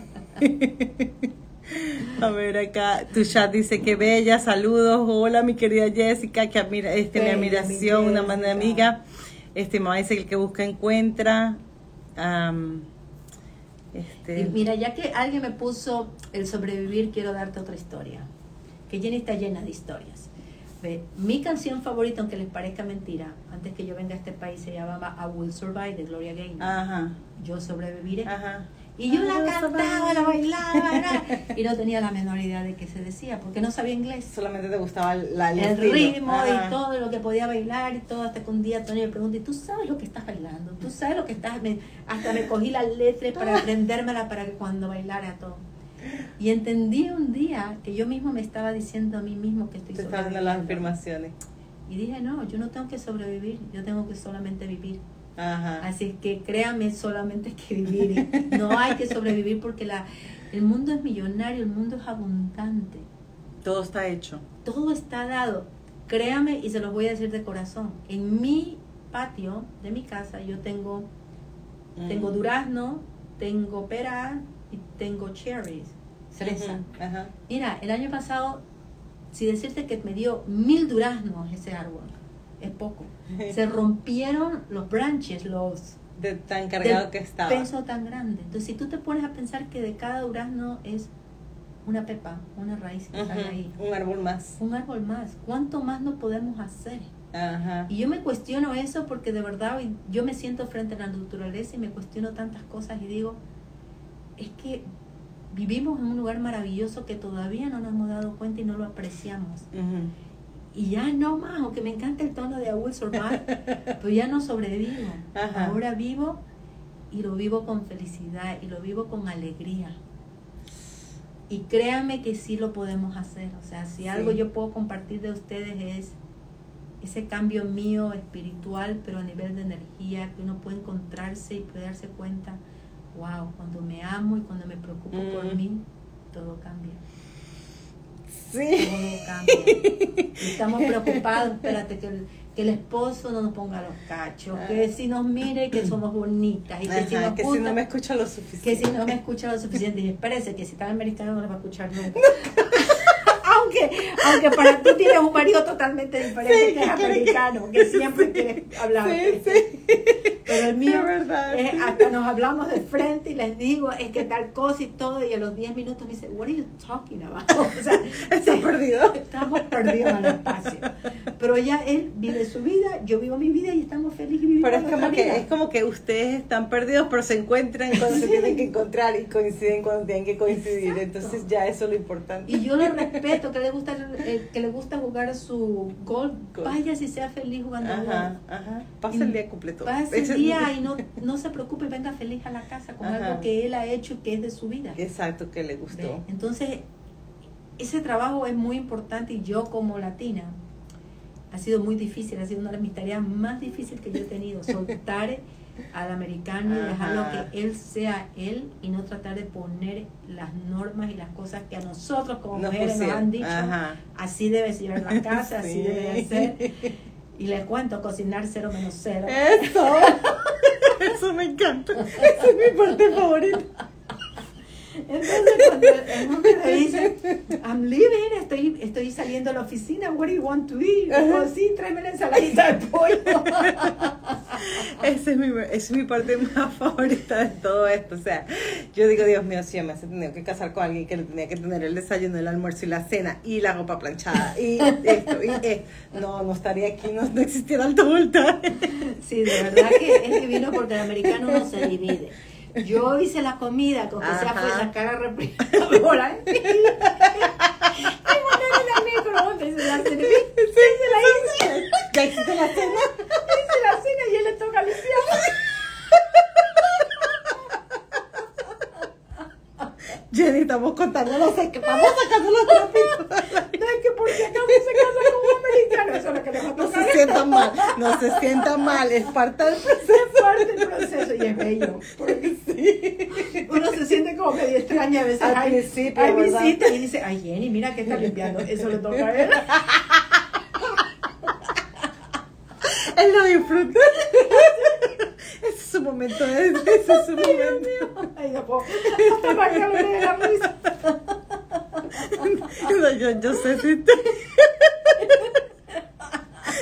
A ver acá, tu chat dice que bella, saludos, hola mi querida Jessica, que admira, este, mi admiración, una mano amiga. Este, mamá dice que el que busca encuentra. Este... mira, ya que alguien me puso el sobrevivir, quiero darte otra historia. Que Jenny está llena de historias. mi canción favorita, aunque les parezca mentira, antes que yo venga a este país, se llamaba I Will Survive de Gloria Gaynor. Yo sobreviviré. Ajá. Y yo la cantaba, la bailaba, <laughs> y no tenía la menor idea de qué se decía, porque no sabía inglés. Solamente te gustaba la, el, ritmo y todo lo que podía bailar y todo, hasta que un día Tony me pregunta, ¿y tú sabes lo que estás bailando? ¿Tú sabes lo que estás...? hasta me cogí las letras para <laughs> aprendérmela para que cuando bailara todo. Y entendí un día que yo mismo me estaba diciendo a mí mismo que estoy dando las afirmaciones. Y dije, no, yo no tengo que sobrevivir, yo tengo que solamente vivir. Así que créame, solamente hay que vivir. No hay que sobrevivir porque la, el mundo es millonario, el mundo es abundante. Todo está hecho. Todo está dado. Créame y se los voy a decir de corazón. En mi patio de mi casa yo tengo, tengo mm. durazno, tengo pera y tengo cherries, cereza. Mira, el año pasado, si decirte que me dio mil duraznos ese árbol, es poco. <laughs> Se rompieron los branches, los... De tan cargado que estaba. peso tan grande. Entonces, si tú te pones a pensar que de cada durazno es una pepa, una raíz ahí. Un árbol más. Un árbol más. ¿Cuánto más no podemos hacer? Y yo me cuestiono eso porque de verdad yo me siento frente a la naturaleza y me cuestiono tantas cosas y digo, es que vivimos en un lugar maravilloso que todavía no nos hemos dado cuenta y no lo apreciamos y ya no más, aunque me encanta el tono de I Will Survive, pero ya no sobrevivo. Ahora vivo y lo vivo con felicidad y lo vivo con alegría. Y créanme que sí lo podemos hacer. O sea, si algo yo puedo compartir de ustedes es ese cambio mío espiritual, pero a nivel de energía, que uno puede encontrarse y puede darse cuenta, wow, cuando me amo y cuando me preocupo por mm. mí, todo cambia. Sí. Estamos preocupados, espérate, que el, que el esposo no nos ponga los cachos, que si nos mire que somos bonitas, y que, si, que si no me escucha lo suficiente. Que si no me escucha lo suficiente, y espérese que si está americano no lo va a escuchar nunca. <laughs> aunque, aunque para tú tienes un marido totalmente diferente, que es americano, que siempre quiere hablar. Sí, sí. Pero el mío, verdad, es- sí. hasta nos hablamos de frente y les digo, es que tal cosa y todo, y a los 10 minutos me dice, what are you talking about? <laughs> O sea, Está perdido. Estamos perdidos en el espacio. Pero ya él vive su vida, yo vivo mi vida y estamos felices y Pero es como, que, vida. es como que ustedes están perdidos, pero se encuentran cuando se Sí. tienen que encontrar y coinciden cuando tienen que coincidir. Entonces ya eso es lo importante. Y yo le respeto, que le gusta eh, que le gusta jugar su golf, vaya si sea feliz jugando golf. Ajá, ajá. Pasa el día completo. Pasa el día <laughs> y no, no se preocupe, venga feliz a la casa con Ajá. algo que él ha hecho y que es de su vida. Exacto, que le ¿Ve? gustó. Entonces, ese trabajo es muy importante y yo como latina ha sido muy difícil, ha sido una de mis tareas más difíciles que yo he tenido, <laughs> soltar al americano y dejarlo que él sea él y no tratar de poner las normas y las cosas que a nosotros como Nos mujeres nos han dicho, Ajá. así debe ser la <laughs> casa, así Sí. debe de ser. Y les cuento, cocinar cero menos cero. Eso. <laughs> Eso me encanta. Esa es mi parte favorita. Entonces cuando el hombre me dice, I'm leaving, estoy, estoy saliendo a la oficina, what do you want to eat? Digo, sí, tráeme la ensaladita de pollo. <laughs> Esa es, mi, esa es mi parte más favorita de todo esto. O sea, yo digo, Dios mío, si yo me hubiese tenido que casar con alguien que le tenía que tener el desayuno, el almuerzo y la cena y la ropa planchada y esto y esto. No, no estaría aquí, no, no existiera el voltaje. Sí, de verdad que es divino porque el americano no se divide. Yo hice la comida, con que sea Ajá. fue sacar a refrigeradora. <laughs> Y ponerle la micro, dice, la serví, Sí, se la hice. Ya hiciste la cena. hice la cena y él le toca limpiar. Jenny, estamos contando los que estamos sacando los trapitos. No es que porque acaso se casa con un americano, eso es lo que le va a No se sientan mal, no se sientan mal, es parte del proceso. Es parte del proceso y es bello. Porque Sí. uno se siente como medio extraña a veces. Al hay, principio, hay visita y dice, ay Jenny, mira que está limpiando. Eso le toca a él. Él lo disfruta. Ese es su momento, ese es su momento. Ay, no puedo. Hasta para que la risa. No, yo, yo sé si te...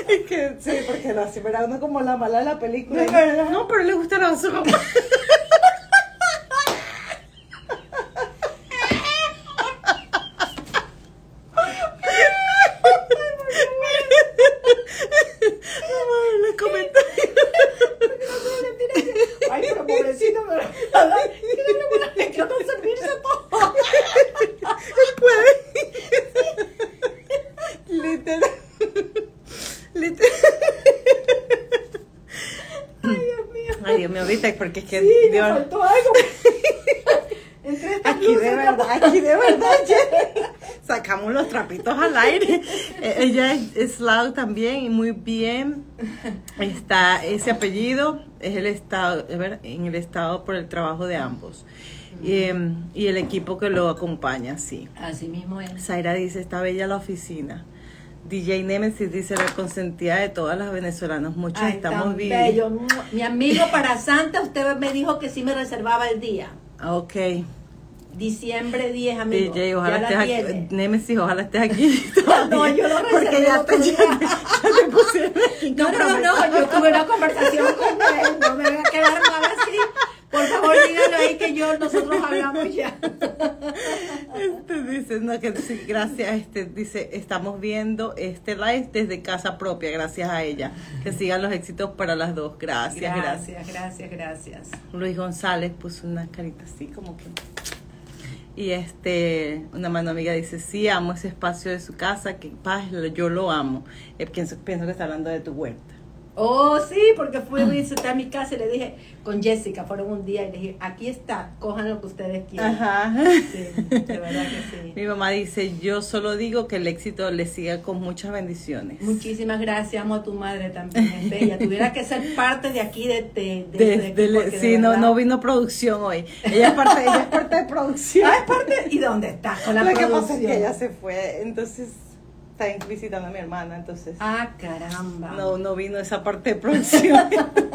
Es que sí, porque no, así era uno como la mala de la película. No, pero le gusta la su ropa. Vamos a ver los comentarios. Ay, pero pobrecito, pero. ¿Qué le preguntas? ¿Le quedó servirse todo? Él puede. Literal. Literal. Ay, Dios mío. Ay, Dios mío, ahorita porque es que Sí, me Dios- faltó algo. <laughs> Entre estas Aquí de verdad, aquí de verdad, Jenny. Sacamos los trapitos al aire. Eh, Ella es, es Lau también y muy bien. Está ese apellido, es el estado, en el estado por el trabajo de ambos. Y, em, y el equipo que lo acompaña, sí. Así mismo es. Zaira dice, está bella la oficina. DJ Nemesis dice, la consentida de todas las venezolanas. Muchos Ay, estamos vivos. Mi amigo para Santa, usted me dijo que sí me reservaba el día. Ok. Diciembre 10, amigo. DJ, ojalá estés aquí. Nemesis, ojalá estés aquí. <laughs> No, yo lo Porque reservé ya el te, otro <laughs> ya te- ya te pusieron aquí No, no, no, no, yo tuve una conversación con él, no me voy a quedar mal así. Por favor, dígale ahí que yo, nosotros hablamos ya. Este dice, no, que sí, gracias, este dice, estamos viendo este live desde casa propia, gracias a ella. Que sigan los éxitos para las dos. Gracias, gracias. Gracias, gracias, gracias. Luis González puso una carita así como que. Y este, una mano amiga dice, sí, amo ese espacio de su casa, que paz, yo lo amo. Eh, pienso, pienso que está hablando de tu huerta. Oh, sí, porque fui a visitar mi casa y le dije, con Jessica, fueron un día y le dije, aquí está, cojan lo que ustedes quieran. Ajá. Sí, de verdad que sí. Mi mamá dice, yo solo digo que el éxito le siga con muchas bendiciones. Muchísimas gracias, amo a tu madre también, es <laughs> bella. Tuviera que ser parte de aquí de, de, de, De- equipo, sí, no, no vino producción hoy. Ella es parte, ella es parte de producción. <laughs> Ah, es parte. ¿Y dónde estás con la Lo que producción? pasa es que ella se fue, entonces está visitando a mi hermana, entonces Ah, caramba. no, no vino esa parte de producción.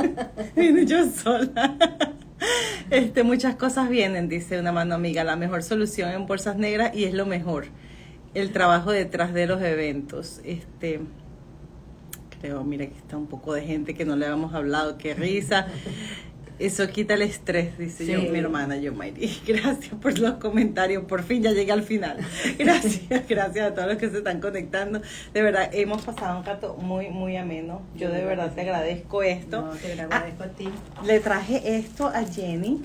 <laughs> vino yo sola. Este, muchas cosas vienen, dice una mano amiga. La mejor solución en bolsas negras y es lo mejor. el trabajo detrás de los eventos. Este, creo, mira que está un poco de gente que no le habíamos hablado, qué risa. Eso quita el estrés, dice yo, mi hermana yo, Mayri. <laughs> Gracias por los comentarios. Por fin ya llegué al final. <laughs> Gracias, gracias a todos los que se están conectando. De verdad, hemos pasado un rato muy, muy ameno. Yo de verdad te agradezco esto. No, te agradezco a ti. Le traje esto a Jenny.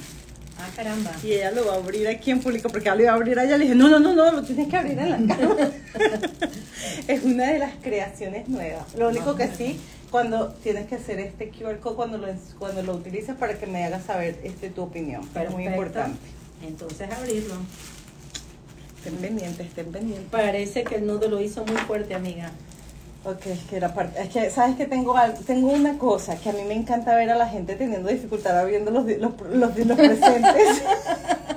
Ah, caramba. Y ella lo va a abrir aquí en público porque lo iba a abrir allá. Le dije, no, no, no, no, lo tienes que abrir en la cama. <laughs> es una de las creaciones nuevas. Lo único que sí cuando tienes que hacer este QR code cuando lo, cuando lo utilices para que me hagas saber este tu opinión. Es muy importante. Entonces abrirlo. Estén pendientes, estén pendientes. Parece que el nudo lo hizo muy fuerte, amiga. Ok, es que era parte, es que sabes que tengo tengo una cosa que a mí me encanta ver a la gente teniendo dificultad abriendo los los, los, los presentes. <laughs>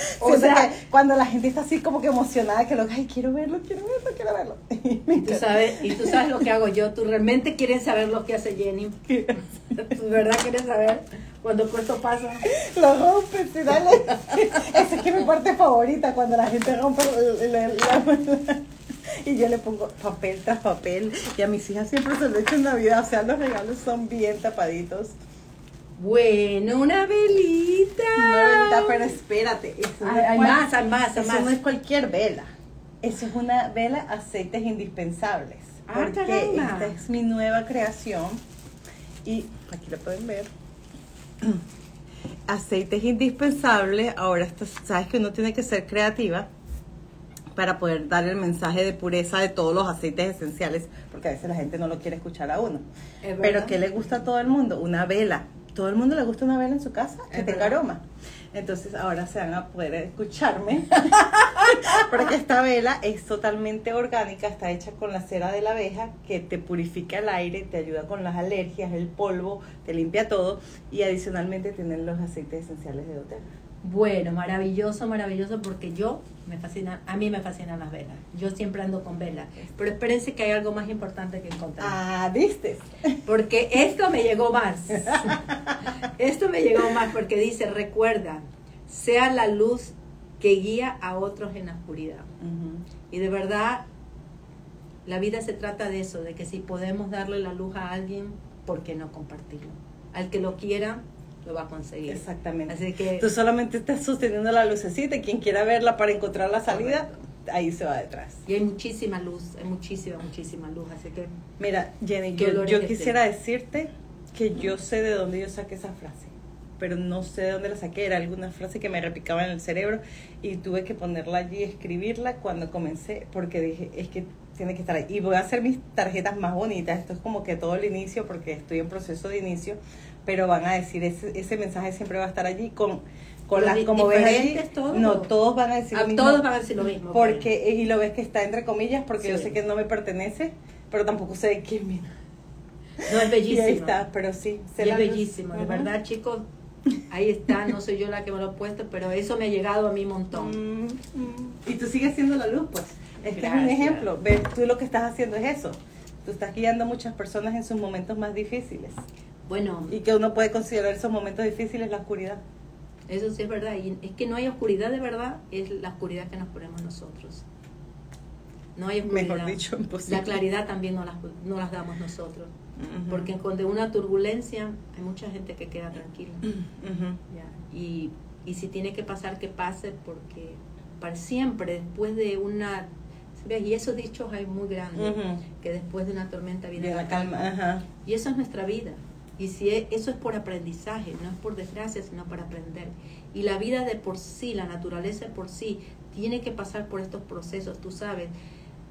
<laughs> O sea, cuando la gente está así como que emocionada, que lo, ay, quiero verlo, quiero verlo, quiero verlo. <laughs> Y tú sabes, y tú sabes lo que hago yo, tú realmente quieres saber lo que hace Jenny. <laughs> Tú verdad quieres saber cuando esto pasa. Lo rompes y dale. Esa es que mi parte favorita, cuando la gente rompe y yo le pongo papel tras papel. Y a mis hijas siempre se lo he hecho en Navidad. O sea, los regalos son bien tapaditos. Bueno, una velita. Una velita, pero espérate. hay, más, hay más, hay eso no es cualquier vela. Eso es una vela aceites indispensables. Ah, porque esta es mi nueva creación. Y aquí la pueden ver. <clears throat> Aceites indispensables. Ahora, sabes que uno tiene que ser creativa para poder dar el mensaje de pureza de todos los aceites esenciales, porque a veces la gente no lo quiere escuchar a uno. Pero ¿qué le gusta a todo el mundo? Una vela todo el mundo le gusta una vela en su casa que tenga aroma. Entonces ahora se van a poder escucharme <laughs> porque esta vela es totalmente orgánica, está hecha con la cera de la abeja que te purifica el aire, te ayuda con las alergias, el polvo, te limpia todo y adicionalmente tienen los aceites esenciales de doTERRA. Bueno, maravilloso, maravilloso, porque yo me fascina, a mí me fascinan las velas. Yo siempre ando con velas. Pero espérense que hay algo más importante que encontrar. Ah, ¿viste? Porque esto me llegó más. <laughs> esto me llegó más porque dice, recuerda, sea la luz que guía a otros en la oscuridad. Y de verdad, la vida se trata de eso, de que si podemos darle la luz a alguien, ¿por qué no compartirlo? Al que lo quiera, lo va a conseguir. Exactamente. Así que tú solamente estás sosteniendo la lucecita y quien quiera verla para encontrar la salida, ahí se va detrás. Y hay muchísima luz, hay muchísima, muchísima luz, así que... Mira, Jenny, yo, yo quisiera decirte que yo sé de dónde yo saqué esa frase, pero no sé de dónde la saqué, era alguna frase que me repicaba en el cerebro y tuve que ponerla allí, escribirla cuando comencé, porque dije, es que tiene que estar ahí. Y voy a hacer mis tarjetas más bonitas, esto es como que todo el inicio, porque estoy en proceso de inicio, pero van a decir, ese, ese mensaje siempre va a estar allí con, con las, como ves allí, no, todos van a decir lo ah, mismo. Todos van a decir lo mismo. Porque, y lo ves que está entre comillas, porque yo sé que no me pertenece, pero tampoco sé de quién viene. No, es <laughs> bellísimo. ahí está, pero sí. es bellísimo, de verdad, chicos. Ahí está, no soy yo la que me lo he puesto, pero eso me ha llegado a mí un montón. Mm, mm. Y tú sigues siendo la luz, pues. Este es un ejemplo. Ves, tú lo que estás haciendo es eso. Tú estás guiando a muchas personas en sus momentos más difíciles. Bueno. Y que uno puede considerar esos momentos difíciles la oscuridad. Eso sí es verdad. Y es que no hay oscuridad de verdad, es la oscuridad que nos ponemos nosotros. No hay oscuridad. Mejor dicho, imposible. La claridad también no las, no las damos nosotros. Porque con una turbulencia hay mucha gente que queda tranquila. y, y si tiene que pasar, que pase, porque para siempre, después de una y esos dichos hay muy grandes, que después de una tormenta viene la, calma. Y eso es nuestra vida. Y si e, eso es por aprendizaje, no es por desgracia, sino para aprender. Y la vida de por sí, la naturaleza de por sí, tiene que pasar por estos procesos, tú sabes,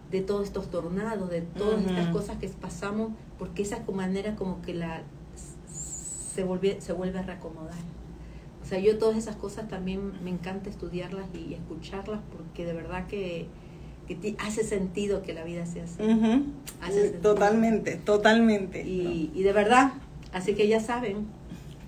de todos estos tornados, de todas estas cosas que pasamos, porque esa manera como que la se vuelve, se vuelve a reacomodar. O sea, yo todas esas cosas también me encanta estudiarlas y escucharlas porque de verdad que, que hace sentido que la vida sea así. totalmente, totalmente. Y, y de verdad, Así que ya saben,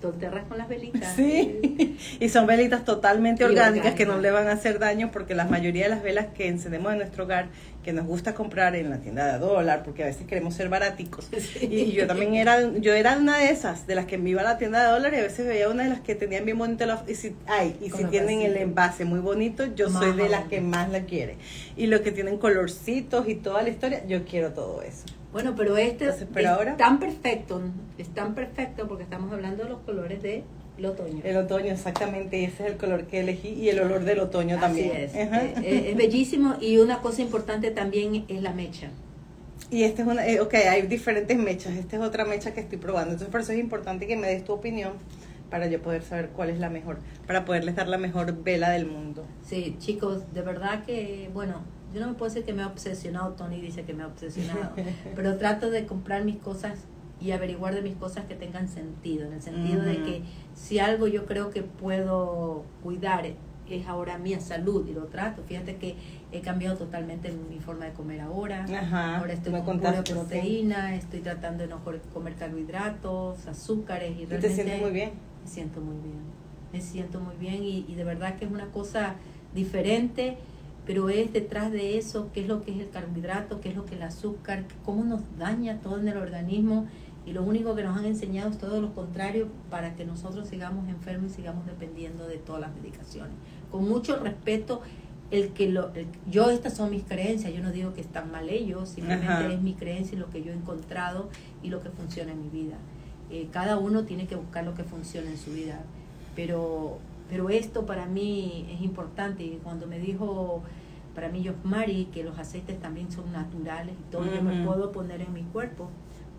tonterras con las velitas. Sí, y son velitas totalmente orgánicas, que no le van a hacer daño porque la mayoría de las velas que encendemos en nuestro hogar que nos gusta comprar en la tienda de dólar, porque a veces queremos ser baraticos. <laughs> Y yo también era, yo era una de esas, de las que me iba a la tienda de dólar y a veces veía una de las que tenían bien bonito la, y si, ay, y si tienen el envase muy bonito, yo soy de las que más la quiere. Y lo que tienen colorcitos y toda la historia, yo quiero todo eso. Bueno, pero este es tan perfecto, es tan perfecto porque estamos hablando de los colores de el otoño. El otoño, exactamente, ese es el color que elegí y el olor del otoño también. Es. Eh, eh, es bellísimo y una cosa importante también es la mecha. Y esta es una, eh, ok, hay diferentes mechas, esta es otra mecha que estoy probando, entonces por eso es importante que me des tu opinión para yo poder saber cuál es la mejor, para poderles dar la mejor vela del mundo. Sí, chicos, de verdad que, bueno, yo no me puedo decir que me ha obsesionado, Tony dice que me ha obsesionado, <laughs> pero trato de comprar mis cosas y averiguar de mis cosas que tengan sentido, en el sentido de que si algo yo creo que puedo cuidar es ahora mi salud y lo trato. Fíjate que he cambiado totalmente mi forma de comer ahora. ahora estoy con pura proteína, estoy tratando de no comer carbohidratos, azúcares y, realmente... ¿Te sientes muy bien? Me siento muy bien, me siento muy bien y, y de verdad que es una cosa diferente pero es detrás de eso qué es lo que es el carbohidrato, qué es lo que es el azúcar, cómo nos daña todo en el organismo y lo único que nos han enseñado es todo lo contrario para que nosotros sigamos enfermos y sigamos dependiendo de todas las medicaciones. Con mucho respeto, el que lo, yo estas son mis creencias, yo no digo que están mal ellos, simplemente es mi creencia y lo que yo he encontrado y lo que funciona en mi vida. Eh, cada uno tiene que buscar lo que funciona en su vida, pero, pero esto para mí es importante y cuando me dijo para mí Mari que los aceites también son naturales y todo yo me puedo poner en mi cuerpo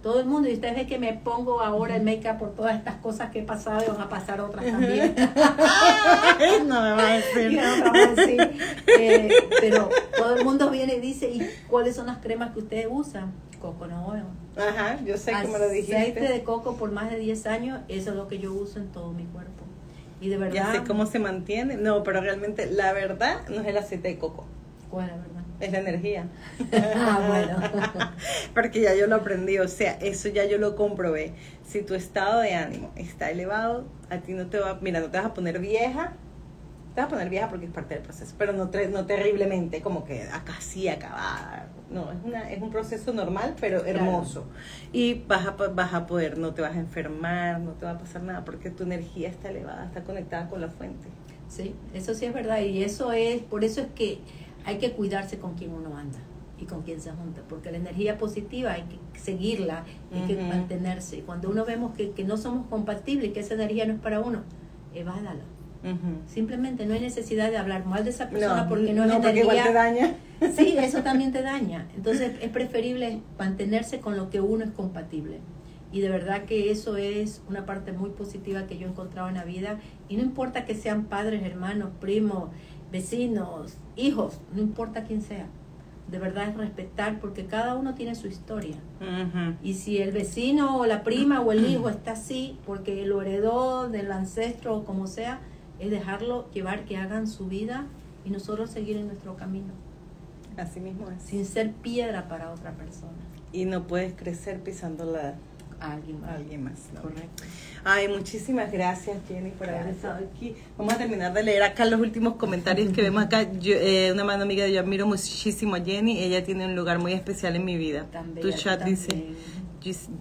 todo el mundo. Y ustedes ven que me pongo ahora el make-up por todas estas cosas que he pasado y van a pasar otras también. <laughs> <laughs> no me va a decir. Eh, pero todo el mundo viene y dice, ¿y cuáles son las cremas que ustedes usan? Coco no Ajá, yo sé me lo dijiste. Aceite de coco por más de 10 años, eso es lo que yo uso en todo mi cuerpo. Y de verdad... Ya sé cómo se mantiene. No, pero realmente la verdad no es el aceite de coco. ¿Cuál es la verdad? Es la energía. <laughs> ah, bueno. <laughs> Porque ya yo lo aprendí, o sea, eso ya yo lo comprobé. Si tu estado de ánimo está elevado, a ti no te va, mira, no te vas a poner vieja, te vas a poner vieja porque es parte del proceso, pero no, no terriblemente, como que acá sí acabada. No, es, una, es un proceso normal, pero hermoso. Y vas a, vas a poder, no te vas a enfermar, no te va a pasar nada, porque tu energía está elevada, está conectada con la fuente. Sí, eso sí es verdad, y eso es, por eso es que hay que cuidarse con quien uno anda y con quien se junta, porque la energía positiva hay que seguirla, hay que mantenerse. Cuando uno vemos que, que no somos compatibles, que esa energía no es para uno, evádala. Simplemente no hay necesidad de hablar mal de esa persona porque no, es energía. te daña. Sí, eso <laughs> también te daña. Entonces es preferible mantenerse con lo que uno es compatible. Y de verdad que eso es una parte muy positiva que yo he encontrado en la vida. Y no importa que sean padres, hermanos, primos, vecinos, hijos, no importa quién sea. De verdad es respetar porque cada uno tiene su historia. Y si el vecino o la prima o el hijo está así porque lo heredó del ancestro o como sea, es dejarlo llevar que hagan su vida y nosotros seguir en nuestro camino. Así mismo es. Sin ser piedra para otra persona. Y no puedes crecer pisando la alguien más. alguien más Correcto. Ay, muchísimas gracias Jenny por haber estado aquí. Vamos a terminar de leer acá los últimos comentarios que vemos acá. Yo, eh, una mano amiga, yo admiro muchísimo a Jenny. Ella tiene un lugar muy especial en mi vida. tu chat dice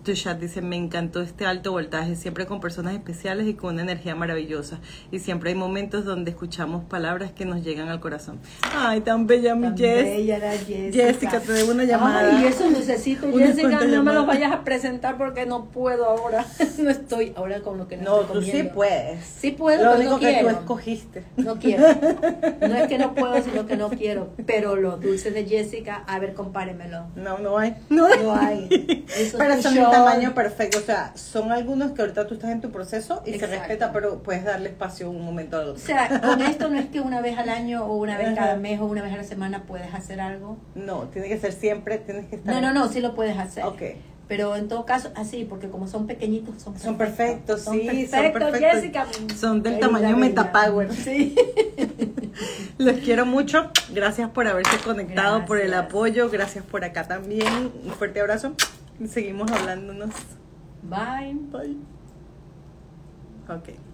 tu chat dice, me encantó este alto voltaje, siempre con personas especiales y con una energía maravillosa. Y siempre hay momentos donde escuchamos palabras que nos llegan al corazón. Ay, tan bella mi Jessica. Jessica. te debo una llamada. Ay, eso necesito, Jessica, no me lo vayas a presentar porque no puedo ahora. <laughs> no estoy ahora con lo que no, no tú sí puedes. Sí puedo, Lo único que tú escogiste. No quiero. <laughs> No es que no puedo, sino que no quiero. Pero los dulces de Jessica, a ver, compáremelo. No, no hay. No hay. No hay. Eso son el tamaño perfecto. O sea, son algunos que ahorita tú estás en tu proceso y se respeta, pero puedes darle espacio un momento a O sea, con esto no es que una vez al año o una vez cada mes o una vez a la semana puedes hacer algo. No, tiene que ser siempre, tienes que estar. No, no, no, sí lo puedes hacer. Ok. Pero en todo caso, así, porque como son pequeñitos, son, son perfectos. Son sí, son perfectos, Jessica. Son del tamaño Metapower. Sí. <laughs> Los quiero mucho. Gracias por haberse conectado, por el apoyo. Gracias por acá también. Un fuerte abrazo. Seguimos hablándonos. Bye. Bye. Ok.